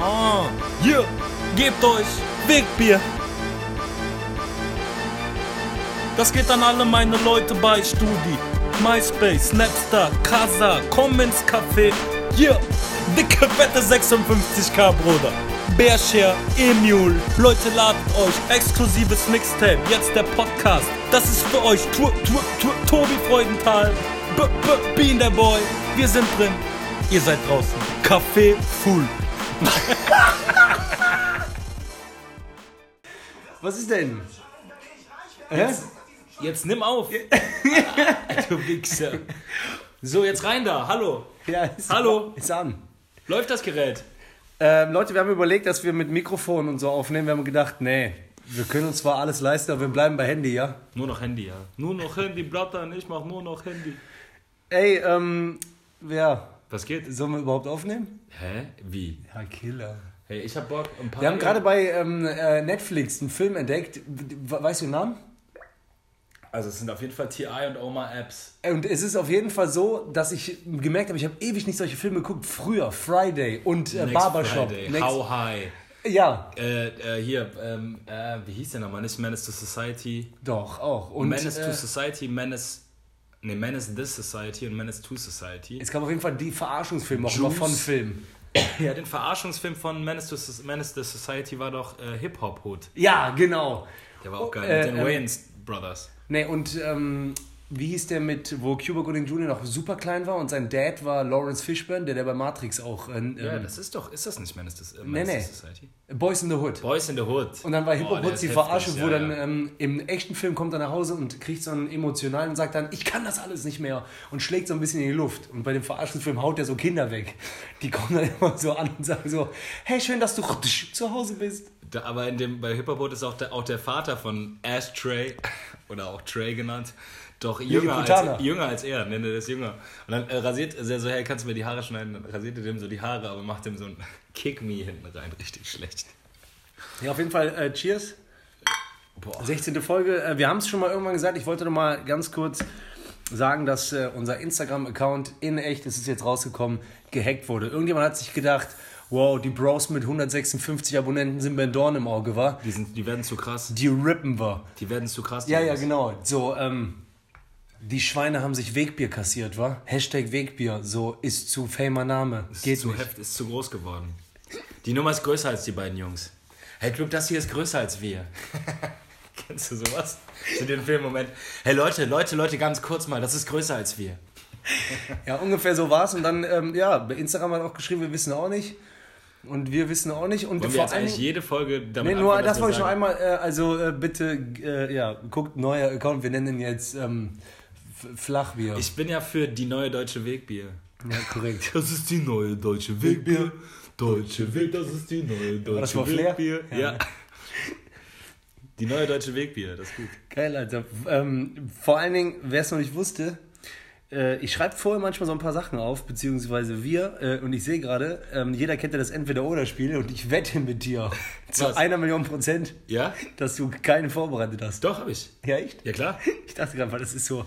Ah, hier, gebt euch Wegbier. Das geht an alle meine Leute bei Studi. MySpace, Snapstar, Casa, komm Café. Hier, dicke, fette 56k, Bruder. Bearshare, Emule, Leute ladet euch, exklusives Mixtape, jetzt der Podcast. Das ist für euch, tu, tu, tu, Tobi Freudenthal, B, B, Bean der Boy, wir sind drin, ihr seid draußen. Café full. Was ist denn? Jetzt, jetzt nimm auf. du Wichser. So, jetzt rein da. Hallo. Ja, ist, Hallo. Ist an. Läuft das Gerät? Ähm, Leute, wir haben überlegt, dass wir mit Mikrofon und so aufnehmen. Wir haben gedacht, nee, wir können uns zwar alles leisten, aber wir bleiben bei Handy, ja? Nur noch Handy, ja. Nur noch Handy, Blattern, ich mach nur noch Handy. Ey, ähm, ja, Was geht? sollen wir überhaupt aufnehmen? Hä? Wie? Ja, Killer. Hey, ich hab Bock, ein paar. Wir haben gerade bei ähm, äh, Netflix einen Film entdeckt. We- Weißt du den Namen? Also, es sind auf jeden Fall TI und Oma Apps. Und es ist auf jeden Fall so, dass ich gemerkt habe, ich habe ewig nicht solche Filme geguckt. Früher, Friday und äh, Next Barbershop. Friday, Next- How High. Ja, Äh, äh, hier, ähm, äh, wie hieß der nochmal? Nicht Menace to Society. doch, auch. Und Menace to äh, Society, Menace. Ne, Menace This Society und Menace to Society. es gab auf jeden Fall die Verarschungsfilme auch immer Juice. von Filmen. Ja, den Verarschungsfilm von Menace to Soc- Menace the Society war doch äh, Hip Hop Hood. Ja, genau. Der war auch geil. Äh, mit den ähm, Wayans Brothers. Ne, und ähm, wie hieß der mit, wo Cuba Gooding Jr. noch super klein war und sein Dad war Lawrence Fishburne, der, der bei Matrix auch. Äh, Ja, ähm, das ist doch, ist das nicht Menace, this, äh, Nee, nee. the Society? Boys in the Hood. Boys in the Hood. Und dann war Hip Boah, Hop der Hoods ist die heftig, Verarsche, wo ja, dann ja. Ähm, im echten Film kommt er nach Hause und kriegt so einen emotionalen und sagt dann, ich kann das alles nicht mehr und schlägt so ein bisschen in die Luft. Und bei dem Verarschungsfilm haut er so Kinder weg. Die kommen dann immer so an und sagen so, hey, schön, dass du zu Hause bist. Da, aber in dem, bei Hip Hop Hood ist auch der, auch der Vater von Ashtray, oder auch Trey genannt, doch jünger als, jünger als er, nennt er das jünger. Und dann äh, rasiert er so, hey, kannst du mir die Haare schneiden? Dann rasiert er dem so die Haare, aber macht dem so ein Kick Me hinten rein, richtig schlecht. Ja, auf jeden Fall, äh, cheers. Boah. 16. Folge. Äh, Wir haben es schon mal irgendwann gesagt. Ich wollte noch mal ganz kurz sagen, dass äh, unser Instagram-Account in echt, es ist jetzt rausgekommen, gehackt wurde. Irgendjemand hat sich gedacht, wow, die Bros mit 156 Abonnenten sind mir ein Dorn im Auge, war. Die, sind, die werden zu krass. Die rippen wir. Die werden zu krass. Ja, ja, genau. So, ähm, die Schweine haben sich Wegbier kassiert, wa? Hashtag Wegbier, so ist zu famer Name. Ist Geht zu nicht. heft, ist zu groß geworden. Die Nummer ist größer als die beiden Jungs. Hey Club, das hier ist größer als wir. Kennst du sowas? Zu dem Filmmoment. Hey Leute, Leute, Leute, ganz kurz mal, das ist größer als wir. Ja, ungefähr so war's. Und dann, ähm, ja, bei Instagram hat auch geschrieben, wir wissen auch nicht. Und wir wissen auch nicht. Und Wollen wir vor eigentlich Dingen- jede Folge damit Nee, nur anfangen, das wollte ich wir noch einmal, äh, also äh, bitte, äh, ja, guckt neuer Account, wir nennen ihn jetzt ähm, Flachbier. Ich bin ja für die neue deutsche Wegbier. ja, korrekt. Das ist die neue deutsche Wegbier. Deutsche Weg, das ist die neue deutsche das mal Flair? Wegbier. Ja. Ja. Die neue deutsche Wegbier, das ist gut. Geil, Alter. Ähm, vor allen Dingen, wer es noch nicht wusste, ich schreibe vorher manchmal so ein paar Sachen auf, beziehungsweise wir, äh, und ich sehe gerade, ähm, jeder kennt ja das Entweder-Oder-Spiel und ich wette mit dir zu Was? einer Million Prozent, Ja? dass du keine vorbereitet hast. Doch, hab ich. Ja, echt? Ja, klar. Ich dachte gerade, weil das ist so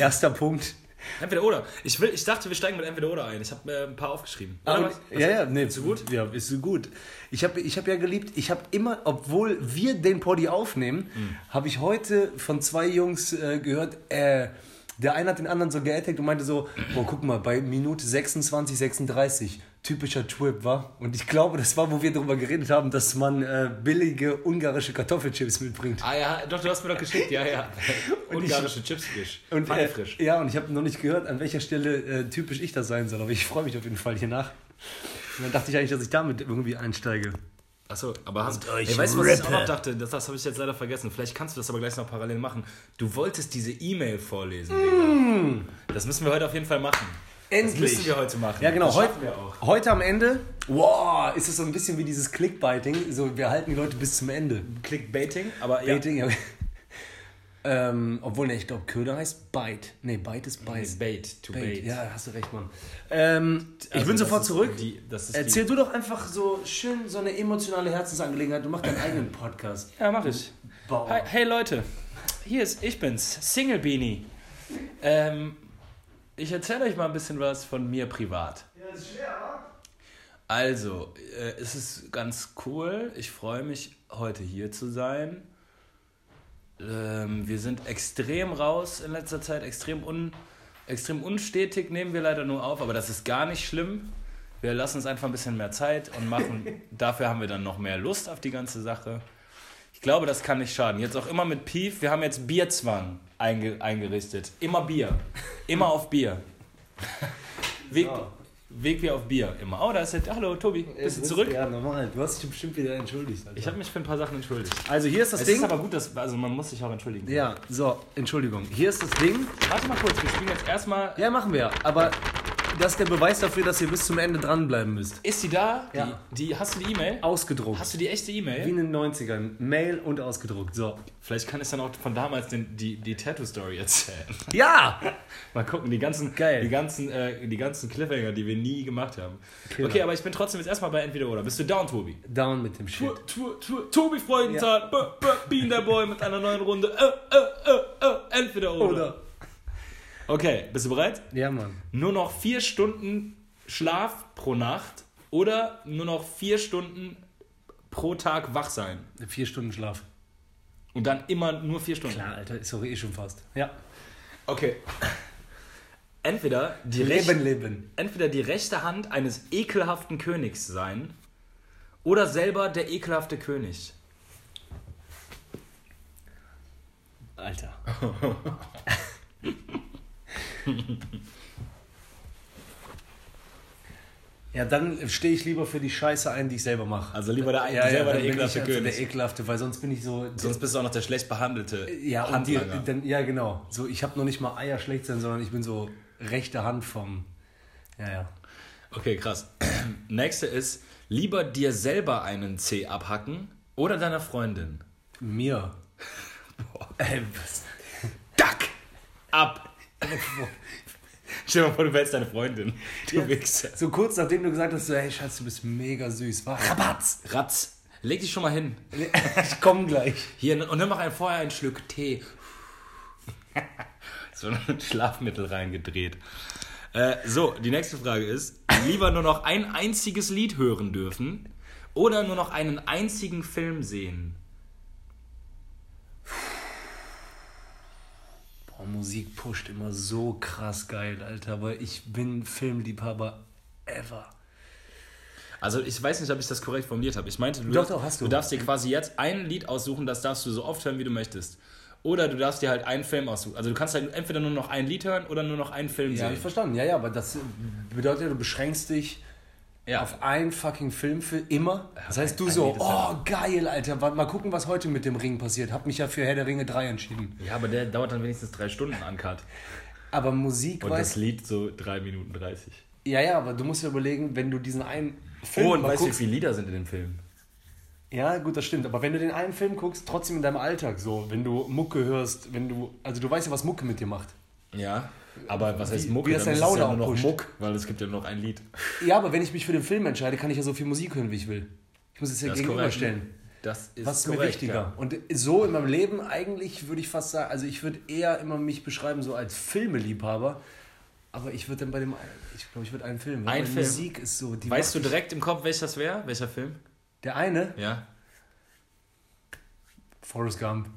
erster Punkt. Entweder oder. Ich, will, ich dachte, wir steigen mit entweder oder ein. Ich habe äh, ein paar aufgeschrieben. Ah, und, ja, ja, nee, Ist so gut? Ja, ist so gut. Ich habe ich hab ja geliebt, ich habe immer, obwohl wir den Poddy aufnehmen, Hm. habe ich heute von zwei Jungs äh, gehört, äh, der eine hat den anderen so geattackt und meinte so, boah, guck mal, bei Minute 26, 36, typischer Trip, war. Und ich glaube, das war, wo wir darüber geredet haben, dass man äh, billige ungarische Kartoffelchips mitbringt. Ah ja, doch, du hast mir doch geschickt, ja, ja. Und Ungarische Chips frisch. Und, äh, frisch. ja, und ich habe noch nicht gehört, an welcher Stelle äh, typisch ich das sein soll, aber ich freue mich auf jeden Fall hier nach. Und dann dachte ich eigentlich, dass ich damit irgendwie einsteige. Achso, aber hast euch Ey, weißt du, was ich auch noch dachte? Das, das habe ich jetzt leider vergessen. Vielleicht kannst du das aber gleich noch parallel machen. Du wolltest diese E-Mail vorlesen, Digga. Das müssen wir heute auf jeden Fall machen. Das Endlich. müssen wir heute machen. Ja, genau. Das Heute, wir auch. heute am Ende, wow, ist es so ein bisschen wie dieses Clickbaiting. So, wir halten die Leute bis zum Ende. Clickbaiting, aber ja. Baiting, ja. Ähm, obwohl, ne, ich glaube, Köder heißt Bite. Nee, Bite ist Bite. Nee, Bait, to Bait. bait. Ja, hast du recht, Mann. Ähm, ich Also bin das sofort zurück. Die, Erzähl du doch einfach so schön so eine emotionale Herzensangelegenheit. Du machst deinen eigenen Podcast. Die, ja, mach ich. Hi, hey Leute, hier ist, ich bin's, Single Beanie. Ähm, ich erzähle euch mal ein bisschen was von mir privat. Ja, ist schwer, Also, äh, es ist ganz cool. Ich freue mich, heute hier zu sein. Ähm, wir sind extrem raus in letzter Zeit, extrem, un, extrem unstetig nehmen wir leider nur auf, aber das ist gar nicht schlimm. Wir lassen uns einfach ein bisschen mehr Zeit und machen, dafür haben wir dann noch mehr Lust auf die ganze Sache. Ich glaube, das kann nicht schaden. Jetzt auch immer mit Pief, wir haben jetzt Bierzwang einge, eingerichtet. Immer Bier. Immer auf Bier. Weg, Weg wie auf Bier, immer. Oh, da ist jetzt, hallo Tobi, bist du zurück? Ja, normal. Du hast dich bestimmt wieder entschuldigt. Alter. Ich habe mich für ein paar Sachen entschuldigt. also hier ist das Es Ding. ist aber gut, dass, also man muss sich auch entschuldigen. ja, so, Entschuldigung. Hier ist das Ding. Warte mal kurz, wir spielen jetzt erstmal. Ja, machen wir. Aber das ist der Beweis dafür, dass ihr bis zum Ende dranbleiben müsst. Ist die da? Ja. Die, die, hast du die E-Mail? Ausgedruckt. Hast du die echte Wie E-Mail? in den 90ern. Mail und ausgedruckt. So. Vielleicht kann ich dann auch von damals den, die, die Tattoo-Story erzählen. Ja! Mal gucken, die ganzen, Geil. Die ganzen, äh, die ganzen Cliffhanger, die wir nie gemacht haben. Killer. Okay, aber ich bin trotzdem jetzt erstmal bei Entweder oder. Bist du down, Tobi? Down mit dem Shit. Tu- tu- tu- Tobi Freudenthal, b- b- Bean der Boy mit einer neuen Runde. Äh, äh, äh, äh, entweder oder. Oder? Okay, bist du bereit? Ja, Mann. Nur noch vier Stunden Schlaf pro Nacht oder nur noch vier Stunden pro Tag wach sein. Vier Stunden Schlaf. Und dann immer nur vier Stunden. Klar, Alter, ist doch eh schon fast. Ja. Okay. Entweder die, Leben, rech- leben. entweder die rechte Hand eines ekelhaften Königs sein oder selber der ekelhafte König. Alter. ja, dann stehe ich lieber für die Scheiße ein, die ich selber mache. Also lieber der, Ja, ja, selber dann der bin ich ekelhafte also König. der ekelhafte, weil sonst bin ich so. Sonst bist du auch noch der schlecht behandelte ja, und die, dann, ja, genau. So, ich habe noch nicht mal Eier schlecht sein, sondern ich bin so rechte Hand vom. Ja, ja. Okay, krass. Nächste ist, lieber dir selber einen Zeh abhacken oder deiner Freundin. Mir. Ey, was? Duck! Ab! Stell dir mal vor, du wärst deine Freundin. Du Wichser. So kurz nachdem du gesagt hast, so, hey Schatz, du bist mega süß. War Rabatz! Ratz, leg dich schon mal hin. Ich komm gleich. Hier, und dann mach ein, vorher einen Schluck Tee. so ein Schlafmittel reingedreht. Äh, so, die nächste Frage ist: Lieber nur noch ein einziges Lied hören dürfen oder nur noch einen einzigen Film sehen? Boah, Musik pusht immer so krass geil, Alter. Aber ich bin Filmliebhaber ever. Also, ich weiß nicht, ob ich das korrekt formuliert habe. Ich meinte, du, Doch, doch, du. darfst dir quasi jetzt ein Lied aussuchen, das darfst du so oft hören, wie du möchtest. Oder du darfst dir halt einen Film aussuchen. Also, du kannst halt entweder nur noch ein Lied hören oder nur noch einen Film Ja, sehen. ich verstanden. Ja, ja, aber das bedeutet, du beschränkst dich Ja. auf einen fucking Film für immer. Das heißt, du so, oh, geil, Alter. Mal gucken, was heute mit dem Ring passiert. Hab mich ja für Herr der Ringe 3 entschieden. Ja, aber der dauert dann wenigstens drei Stunden an Cut. Aber Musik, Und das weißt Lied so drei Minuten 30. Ja, ja, aber du musst dir überlegen, wenn du diesen einen Film Oh, und weißt du, wie viele Lieder sind in dem Film? Ja, gut, das stimmt. Aber wenn du den einen Film guckst, trotzdem in deinem Alltag so, wenn du Mucke hörst, wenn du, also du weißt ja, was Mucke mit dir macht. Ja, aber was heißt Wie- Muck? wie das Dann ist Laune ja nur noch pusht. Muck, weil es gibt ja nur noch ein Lied. Ja, aber wenn ich mich für den Film entscheide, kann ich ja so viel Musik hören, wie ich will. Ich muss es ja Das gegenüberstellen. Das ist Was ist mir korrekt, wichtiger? ja. Und so in meinem Leben eigentlich würde ich fast sagen, also ich würde eher immer mich beschreiben so als Filmeliebhaber, aber ich würde dann bei dem, ich glaube, ich würde einen Film. Ein Film? Musik ist so, die Weißt du direkt im Kopf, welcher das wäre? Welcher Film? Der eine, Ja. Forrest Gump.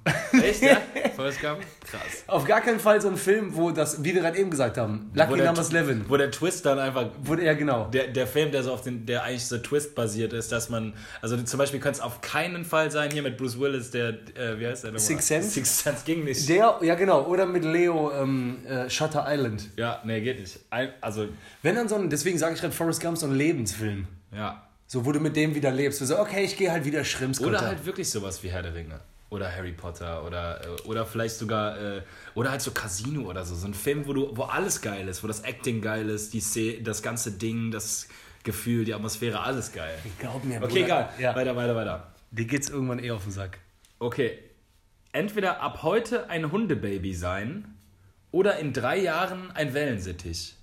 Echt, ja? Forrest Gump? Krass. Auf gar keinen Fall so ein Film, wo das, wie wir gerade eben gesagt haben, Lucky Wo der, Number 11. wo der Twist dann einfach Wurde er genau. der, der Film, der so auf den, der eigentlich so Twist basiert ist, dass man, also zum Beispiel könnte es auf keinen Fall sein, hier mit Bruce Willis, der, äh, wie heißt der nochmal? Sixth Sense? Six Sense ging nicht. Der, ja genau, oder mit Leo ähm, äh, Shutter Island. ja, nee, geht nicht. Ein, also, Wenn dann so ein, deswegen sage ich gerade Forrest Gump, so ein Lebensfilm. ja. So, wo du mit dem wieder lebst. Du so, okay, ich gehe halt wieder Schrimps Oder halt wirklich sowas wie Herr der Ringe. Oder Harry Potter oder, äh, oder vielleicht sogar, äh, oder halt so Casino oder so. So ein Film, wo, du, wo alles geil ist, wo das Acting geil ist, die Szene, das ganze Ding, das Gefühl, die Atmosphäre, alles geil. Glaub mir, Okay, Bruder. egal. Ja. Weiter, weiter, weiter. Dir geht's irgendwann eh auf den Sack. Okay. Entweder ab heute ein Hundebaby sein oder in drei Jahren ein Wellensittich.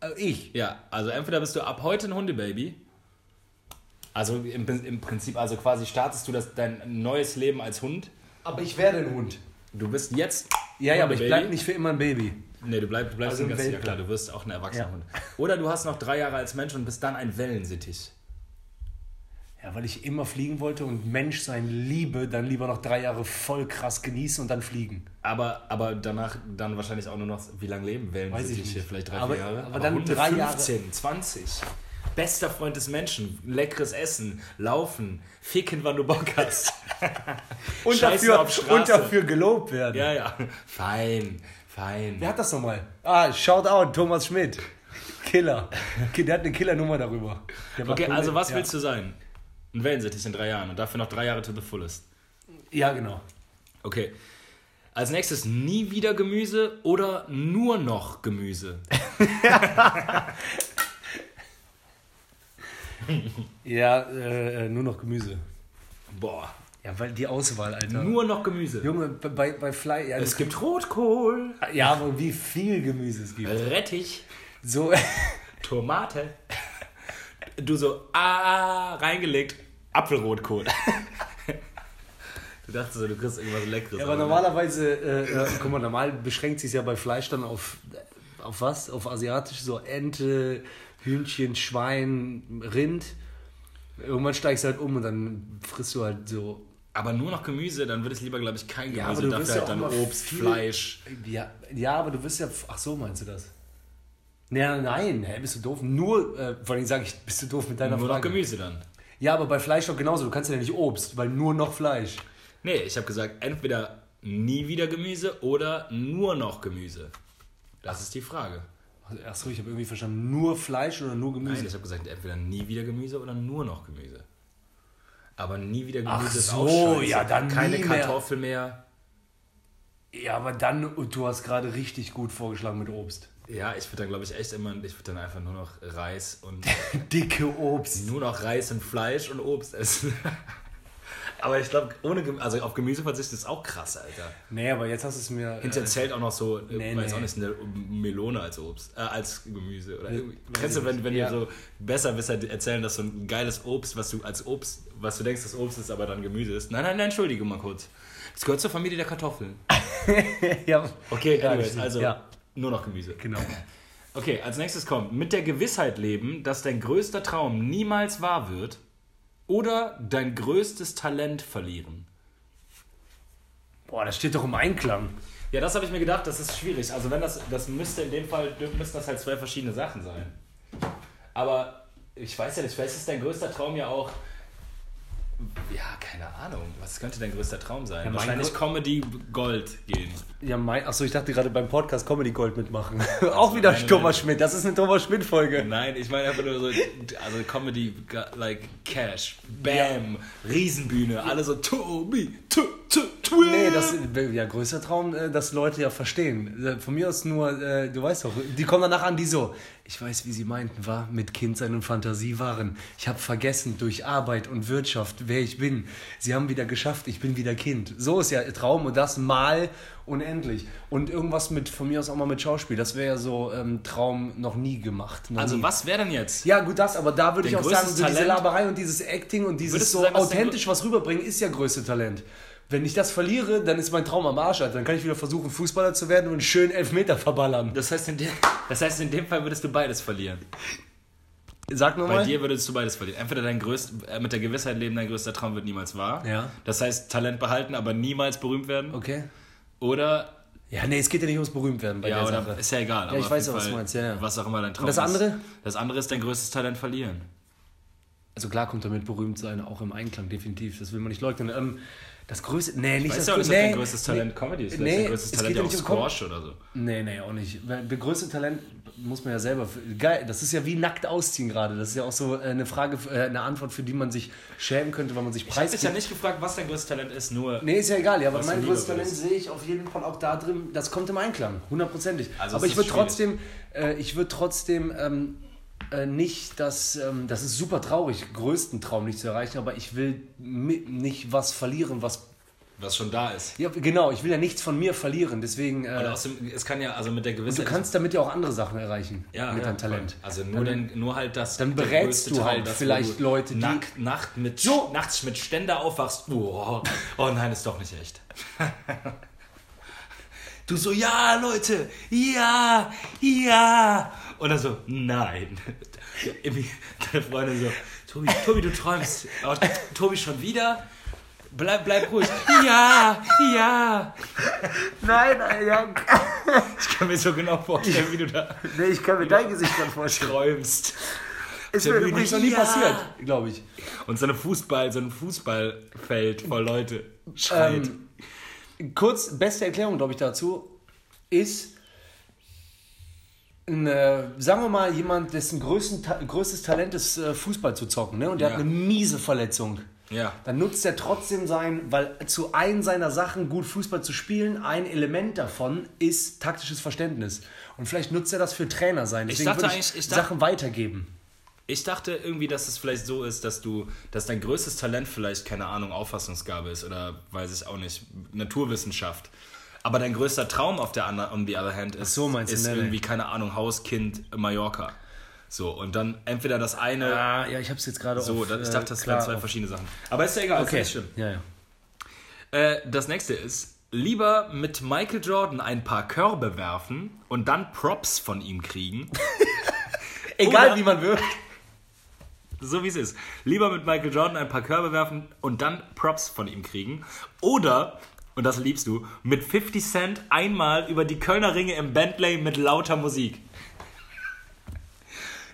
Äh, ich? Ja, also entweder bist du ab heute ein Hundebaby. Also im, im Prinzip, also quasi startest du das, dein neues Leben als Hund. Aber ich werde ein Hund. Du bist jetzt Ja, ja, aber ich bleib Baby? nicht für immer ein Baby. Nee, du, bleib, du bleibst Also ein ganz ja klar, du wirst auch ein erwachsener Ja. Hund. Oder du hast noch drei Jahre als Mensch und bist dann ein Wellensittich. Ja, weil ich immer fliegen wollte und Menschsein liebe, dann lieber noch drei Jahre voll krass genießen und dann fliegen. Aber, aber danach dann wahrscheinlich auch nur noch, wie lange leben Wellensittiche? nicht. Vielleicht drei, Aber- vier Jahre? aber dann Hunde drei Jahre- 15, 20. Bester Freund des Menschen. Leckeres Essen, laufen, ficken, wann du Bock hast. Und Scheißen dafür, auf Straße. und dafür gelobt werden. Ja, ja. Fein, fein. Wer hat das nochmal? Ah, shout out, Thomas Schmidt. Killer. Der hat eine Killernummer darüber. Der Okay, also was ja. willst du sein? Ein Wellensittich in drei Jahren und dafür noch drei Jahre to the fullest. Ja, genau. Okay. Als nächstes nie wieder Gemüse oder nur noch Gemüse? Ja, äh, äh, nur noch Gemüse. Boah. Ja, weil die Auswahl, Alter. Nur noch Gemüse. Junge, bei, bei Fly. Ja, Es gibt Rotkohl, ja, aber wie viel Gemüse es gibt. Rettich, So, Tomate. Du so, ah, reingelegt, Apfelrotkohl. Du dachtest so, du kriegst irgendwas Leckeres. Ja, aber normalerweise, äh, äh, guck mal, normal beschränkt sich ja bei Fleisch dann auf, auf was? Auf asiatisch, so Ente, Hühnchen, Schwein, Rind. Irgendwann steigst du halt um und dann frisst du halt so. Aber nur noch Gemüse, dann würde ich lieber, glaube ich, kein Ja, Gemüse. aber du dafür wirst ja halt auch dann Obst, viel- Fleisch. Ja, ja, aber du wirst ja. Ach so, meinst du das? Ja, nein, hä, bist du doof? Nur, äh, vor allem sage ich, bist du doof mit deiner Nur noch Frage. Gemüse dann. Ja, aber bei Fleisch doch genauso. Du kannst ja nicht Obst, weil nur noch Fleisch. Nee, ich habe gesagt, entweder nie wieder Gemüse oder nur noch Gemüse. Das ist die Frage. Achso, ich habe irgendwie verstanden, nur Fleisch oder nur Gemüse? Nein, ich habe gesagt, entweder nie wieder Gemüse oder nur noch Gemüse. Aber nie wieder Gemüse Ach ist so, auch scheiße. ja, dann Keine nie mehr. Kartoffel mehr. Ja, aber dann, und du hast gerade richtig gut vorgeschlagen mit Obst. Ja, ich würde dann, glaube ich, echt immer, ich würde dann einfach nur noch Reis und Dicke Obst. nur noch Reis und Fleisch und Obst essen. Aber ich glaube, ohne Gemüse, also auf Gemüse verzichten ist auch krass, Alter. Nee, aber jetzt hast du es mir. Hinter Äh, zählt auch noch so, äh, nee, weiß nee. auch nicht, eine Melone als Obst, äh, als Gemüse. Oder irgendwie. weiß Kennst du, wenn, wenn Ja. dir so Besserwisser erzählen, dass so ein geiles Obst, was du als Obst, was du denkst, das Obst ist, aber dann Gemüse ist? Nein, nein, nein, entschuldige mal kurz. Es gehört zur Familie der Kartoffeln. ja, Okay, anyways, also Ja. nur noch Gemüse. genau. Okay, als nächstes kommt mit der Gewissheit leben, dass dein größter Traum niemals wahr wird oder dein größtes Talent verlieren. Boah, das steht doch im Einklang. Ja, das habe ich mir gedacht, das ist schwierig. Also wenn das, das müsste in dem Fall, müssten das halt zwei verschiedene Sachen sein. Aber ich weiß ja nicht, vielleicht ist dein größter Traum ja auch, ja, keine Ahnung, was könnte dein größter Traum sein? mein Wahrscheinlich Comedy Gold gehen. Ja, mein. Achso, ich dachte gerade beim Podcast Comedy Gold mitmachen. Auch wieder Thomas. Schmidt. Das ist eine Thomas Schmidt-Folge. Nein, ich meine einfach nur so, also Comedy, like Cash, Bam, Riesenbühne, alle so Tobi, tu, tu, tu. Nee, das ist ja größter Traum, äh, dass Leute ja verstehen. Äh, Von mir aus nur, äh, du weißt doch, die kommen danach an, die so, ich weiß, wie sie meinten, war mit Kindsein und Fantasie waren. Ich habe vergessen durch Arbeit und Wirtschaft, wer ich bin. Sie haben wieder geschafft, ich bin wieder Kind. So ist ja Traum und das mal unendlich. Und irgendwas mit, von mir aus auch mal mit Schauspiel, das wäre ja so ähm, Traum noch nie gemacht. Noch Also nie. was wäre denn jetzt? Ja, gut, das, aber da würde ich auch sagen, so diese? Laberei und dieses Acting und dieses so sagen, was authentisch was rüberbringen, ist ja größte Talent. Wenn ich das verliere, dann ist mein Traum am Arsch, Alter. Dann kann ich wieder versuchen, Fußballer zu werden und schönen Elfmeter verballern. Das heißt, in dem, das heißt, in dem Fall würdest du beides verlieren. Sag Bei nochmal. dir würdest du beides verlieren. Entweder dein größt, äh, mit der Gewissheit leben, dein größter Traum wird niemals wahr. Ja. Das heißt, Talent behalten, aber niemals berühmt werden. Okay. Oder, Ja, nee, es geht ja nicht ums Berühmtwerden bei ja, der oder Sache. ist ja egal. Ja, aber ich weiß auch, was du meinst, ja, ja. Was auch immer dein Traum das ist. andere? Das andere ist dein größtes Talent verlieren. Also klar kommt damit berühmt sein auch im Einklang, definitiv. Das will man nicht leugnen. Ähm, das größte, nee, nicht Weißt das du grö- ob nee, dein größtes Talent Comedy ist? Nee, ist dein größtes es Talent ja ja auch nicht um Squash oder so. Nee, nee, auch nicht. Das größte Talent muss man ja selber. Geil, das ist ja wie nackt ausziehen gerade. Das ist ja auch so äh, eine Frage, äh, eine Antwort, für die man sich schämen könnte, weil man sich Ich habe dich preisgibt. ja nicht gefragt, was dein größtes Talent ist, nur... Nee, ist ja egal, ja, aber mein größtes Talent sehe ich auf jeden Fall auch da drin, das kommt im Einklang, hundertprozentig. Also aber ich würde trotzdem, äh, ich würde trotzdem ähm, äh, nicht das, ähm, das ist super traurig, größten Traum nicht zu erreichen, aber ich will nicht was verlieren, was, Was schon da ist. ja genau, ich will ja nichts von mir verlieren, deswegen, äh, außerdem, es kann ja, also mit der Gewissheit... du kannst damit ja auch andere Sachen erreichen, ja, mit ja, deinem Talent. Also nur, den, nur halt das. Dann berätst du halt Traum, vielleicht du Leute, die- Nacht, Nacht mit, So. nachts mit Ständer aufwachst. Oh, oh nein, ist doch nicht echt. Du so, ja, Leute, ja, ja. Und dann so, nein. Deine Freundin so, Tobi, Tobi, du träumst. Oh, Tobi schon wieder? Bleib, bleib ruhig. Ja, ja. Nein, ja. Ich kann mir so genau vorstellen, wie du da Nee, ich kann mir dein Gesicht gerade vorstellen. träumst. Ist mir übrigens noch nie Ja. passiert, glaube ich. Und so, eine Fußball, so ein Fußballfeld voll Leute schreit. Ähm, kurz, beste Erklärung, glaube ich, dazu ist, ein, äh, sagen wir mal, jemand, dessen größten, Ta größtes Talent ist, äh, Fußball zu zocken, ne? und der Ja. hat eine miese Verletzung. ja. Dann nutzt er trotzdem sein, weil zu einem seiner Sachen, gut Fußball zu spielen, ein Element davon ist taktisches Verständnis. Und vielleicht nutzt er das für Trainer sein. Deswegen dachte würde eigentlich- ich dachte- Sachen weitergeben. Ich dachte irgendwie, dass es vielleicht so ist, dass du, dass dein größtes Talent vielleicht, keine Ahnung, Auffassungsgabe ist oder weiß ich auch nicht, Naturwissenschaft. Aber dein größter Traum auf der anderen, on the other hand, ist, so ist nee. irgendwie, keine Ahnung, Hauskind Mallorca. So, und dann entweder das eine, Ah, ja, ich habe es jetzt gerade so, auf, ich äh, dachte, das klar wären zwei auf- verschiedene Sachen. Aber ist ja egal, Okay, ist schlimm. ja, ja. Äh, das nächste ist, lieber mit Michael Jordan ein paar Körbe werfen und dann Props von ihm kriegen. Egal Oder- wie man wirkt. So wie es ist. Lieber mit Michael Jordan ein paar Körbe werfen und dann Props von ihm kriegen. Oder, und das liebst du, mit 50 Cent einmal über die Kölner Ringe im Bentley mit lauter Musik.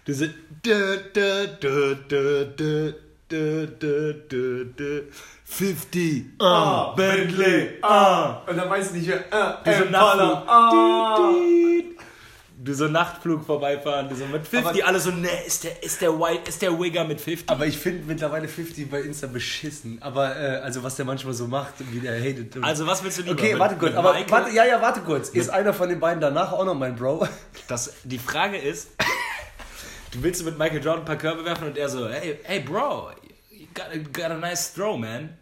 Diese. Dö, dö, dö, dö, dö, dö, dö, dö, 50, ah, ah Bentley, ah. Und dann weiß ich nicht mehr, ah, Diese Impala, ah. Du so Nachtflug vorbeifahren, du so mit 50, Aber- alle so, ne, ist der, ist der White, ist der Wigger mit 50? Aber ich finde mittlerweile 50 bei Insta beschissen. Aber äh, also was der manchmal so macht, wie der hatet. Also was willst du lieber? okay, Mit- warte kurz. Aber Michael? warte, ja, ja, warte kurz. Ist einer von den beiden danach auch noch mein Bro? Das, die Frage ist, du willst mit Michael Jordan ein paar Körbe werfen und er so, hey, hey Bro, you got a, got a nice throw, man.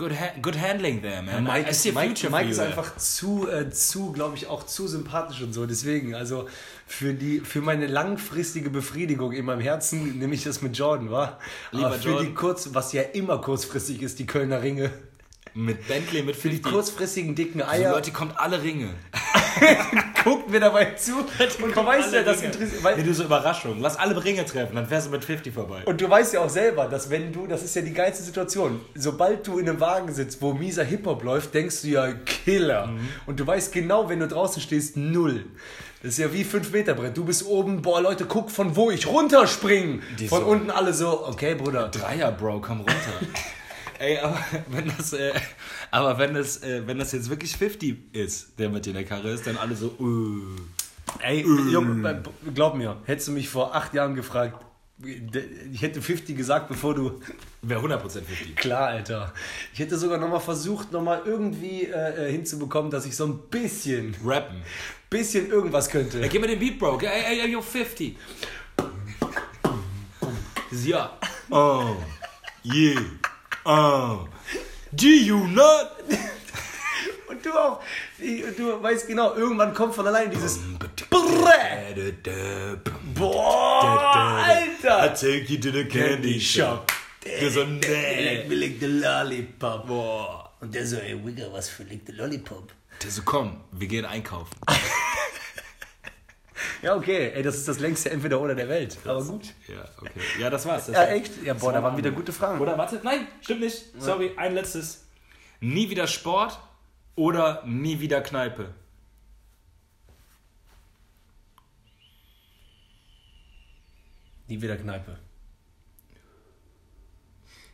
Good, ha good handling there, man. I, I see a Mike, future Mike for ist there. einfach zu, äh, zu glaube ich, auch zu sympathisch und so. Deswegen, also für, die, für meine langfristige Befriedigung in meinem Herzen nehme ich das mit Jordan, wa? Lieber Aber für Jordan. die kurz, was ja immer kurzfristig ist, die Kölner Ringe. Mit Bentley, mit Für die 50. kurzfristigen dicken Also, Eier Leute, kommt alle Ringe. guckt mir dabei zu und du weißt ja, das interessiert. Nee, Weil, du so Überraschung. Lass alle Ringe treffen, dann fährst du mit 50 vorbei. und du weißt ja auch selber, dass wenn du, das ist ja die geilste Situation, sobald du in einem Wagen sitzt, wo mieser Hip-Hop läuft, denkst du ja Killer. Mhm. Und du weißt genau, wenn du draußen stehst, null. Das ist ja wie 5 Meter Brett. Du bist oben, boah Leute, guck von wo ich runterspringen. Die Von so- unten alle so, okay Bruder. Dreier, Bro, komm runter. Ey, aber wenn das, äh, aber wenn das, äh, wenn das jetzt wirklich 50 ist, der mit dir in der Karre ist, dann alle so, äh. Ey, Junge, äh, glaub mir, hättest du mich vor acht Jahren gefragt, ich hätte 50 gesagt, bevor du Wäre 100% 50. Klar, Alter. Ich hätte sogar nochmal versucht, nochmal irgendwie äh, äh, hinzubekommen, dass ich so ein bisschen, Rappen. bisschen irgendwas könnte. Ey, gib mir den Beat, Bro. Ey, ey, ey, yo, 50. Ja. Oh. Yeah. Oh. Do you not? Und du auch. Du weißt genau, irgendwann kommt von allein dieses Brrrr. Boah, I take you to the candy shop. Du so, nee. Leck lick the Lollipop. Boah. Und der so, ey, Wigger, was für lick the Lollipop? Der so, komm, wir gehen einkaufen. Ja, okay, ey, das ist das längste Entweder-Oder der Welt. Aber gut. Ja, okay. Ja, das war's. Das Ja, war's. echt? Ja, boah, da waren wieder gute Fragen. Oder warte, nein, stimmt nicht. Sorry, ein letztes. Nie wieder Sport oder nie wieder Kneipe? Nie wieder Kneipe.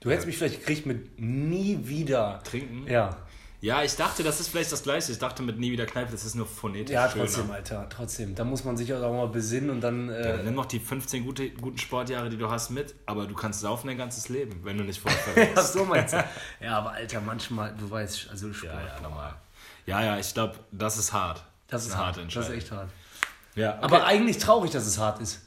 Du hättest mich vielleicht gekriegt mit nie wieder Trinken? Ja. Ja, ich dachte, das ist vielleicht das Gleiche. Ich dachte mit nie wieder Kneipe, das ist nur phonetisch. Ja, schöner. trotzdem, Alter, trotzdem. Da muss man sich auch mal besinnen und dann. Ja, Äh, dann nimm noch die 15 gute, guten Sportjahre, die du hast, mit, aber du kannst saufen dein ganzes Leben, wenn du nicht vorher verletzt. so meinst du. Ja, aber Alter, manchmal, du weißt, also Sport. ja, ja, normal. Ja, ja, ich glaube, das ist hart. Das ist eine hart. harte Das ist echt hart. Ja, okay. Aber eigentlich traurig, dass es hart ist.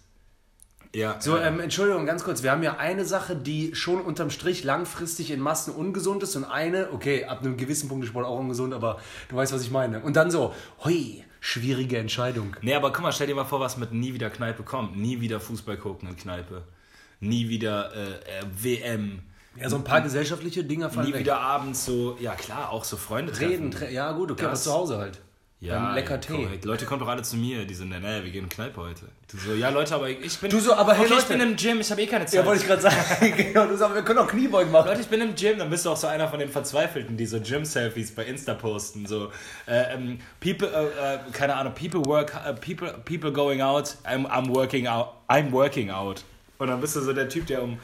Ja, So, ja. ähm, Entschuldigung, ganz kurz. Wir haben ja eine Sache, die schon unterm Strich langfristig in Massen ungesund ist und eine, okay, ab einem gewissen Punkt ist Sport auch ungesund, aber du weißt, was ich meine. Und dann so, hui, schwierige Entscheidung. Nee, aber guck mal, stell dir mal vor, was mit nie wieder Kneipe kommt. Nie wieder Fußball gucken in Kneipe. Nie wieder äh, äh, WM. Ja, so ein paar gesellschaftliche Dinger fallen nie weg. wieder abends so, ja klar, auch so Freunde treffen. Reden, ja gut, okay, aber Das- zu Hause halt. Ja, lecker Tee. korrekt. Leute kommen doch alle zu mir, die sind dann, ey, wir gehen in Kneipe heute. Du so, ja Leute, aber ich bin. Du so, aber hey, okay, ich Leute. bin im Gym, ich habe eh keine Zeit. Ja, wollte ich gerade sagen. genau, du sagst, wir können auch Kniebeugen machen. Leute, ich bin im Gym, dann bist du auch so einer von den Verzweifelten, die so Gym-Selfies bei Insta posten. So, äh, ähm, people, äh, äh, keine Ahnung, people work, äh, people, people going out, I'm, I'm working out, I'm working out. Und dann bist du so der Typ, der um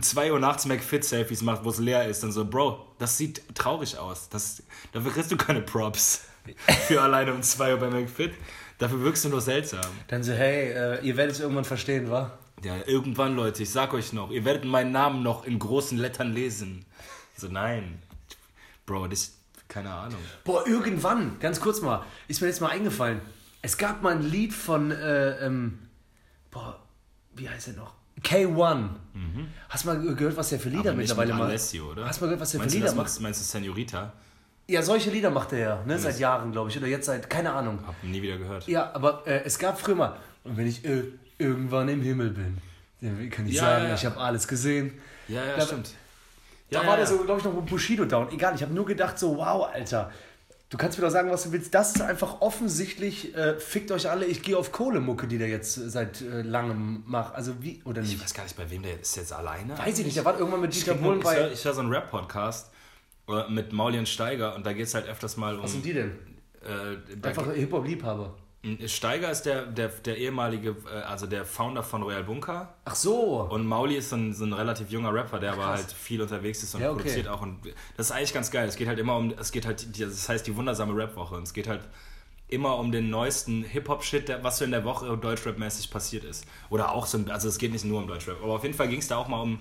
2 Uhr nachts McFit-Selfies macht, wo es leer ist. Dann so, Bro, das sieht traurig aus. Das, dafür kriegst du keine Props. Für alleine um 2 Uhr bei McFit. Dafür wirkst du nur seltsam. Dann so, hey, äh, ihr werdet es irgendwann verstehen, wa? Ja, irgendwann, Leute, ich sag euch noch, ihr werdet meinen Namen noch in großen Lettern lesen. So, nein. Bro, das keine Ahnung. Boah, irgendwann, ganz kurz mal, ist mir jetzt mal eingefallen. Es gab mal ein Lied von, äh, ähm, boah, wie heißt er noch? K1. Hast du mal gehört, was der für Lieder Mhm. Mittlerweile mit macht? Alessio, oder? Hast du mal gehört, was der für meinst du, Lieder das macht? meinst du Senorita? Ja, solche Lieder macht er ja, ne? Seit Jahren, glaube ich. Oder jetzt seit, keine Ahnung. Hab nie wieder gehört. Ja, aber äh, es gab früher mal, und wenn ich äh, irgendwann im Himmel bin, dann kann ich Ja, sagen, ja. ich habe alles gesehen. Ja, ja, Da- stimmt. Da Ja, war ja, der ja. so, glaube ich, noch mit Bushido down. Egal, ich habe nur gedacht so, wow, Alter. Du kannst mir doch sagen, was du willst. Das ist einfach offensichtlich, äh, fickt euch alle, ich gehe auf Kohlemucke, die der jetzt äh, seit äh, langem macht. Also wie, oder Ich nicht? weiß gar nicht, bei wem der ist jetzt alleine. Weiß ich nicht, der war irgendwann mit Ich, Dieter Bohlen ich, höre, bei... ich höre so einen Rap-Podcast mit Maulien Steiger und da geht es halt öfters mal um. Was sind die denn? Äh, Einfach Hip-Hop-Liebhaber. Steiger ist der, der, der ehemalige, äh, also der Founder von Royal Bunker. Ach so. Und Mauli ist so ein, so ein relativ junger Rapper, der aber krass. halt viel unterwegs ist und Ja, okay. produziert auch. Und das ist eigentlich ganz geil. Es geht halt immer um, es geht halt, das heißt die wundersame Rap-Woche. Und es geht halt immer um den neuesten Hip-Hop-Shit, was so in der Woche Deutschrap-mäßig passiert ist. Oder auch so, ein- also es geht nicht nur um Deutschrap. Aber auf jeden Fall ging es da auch mal um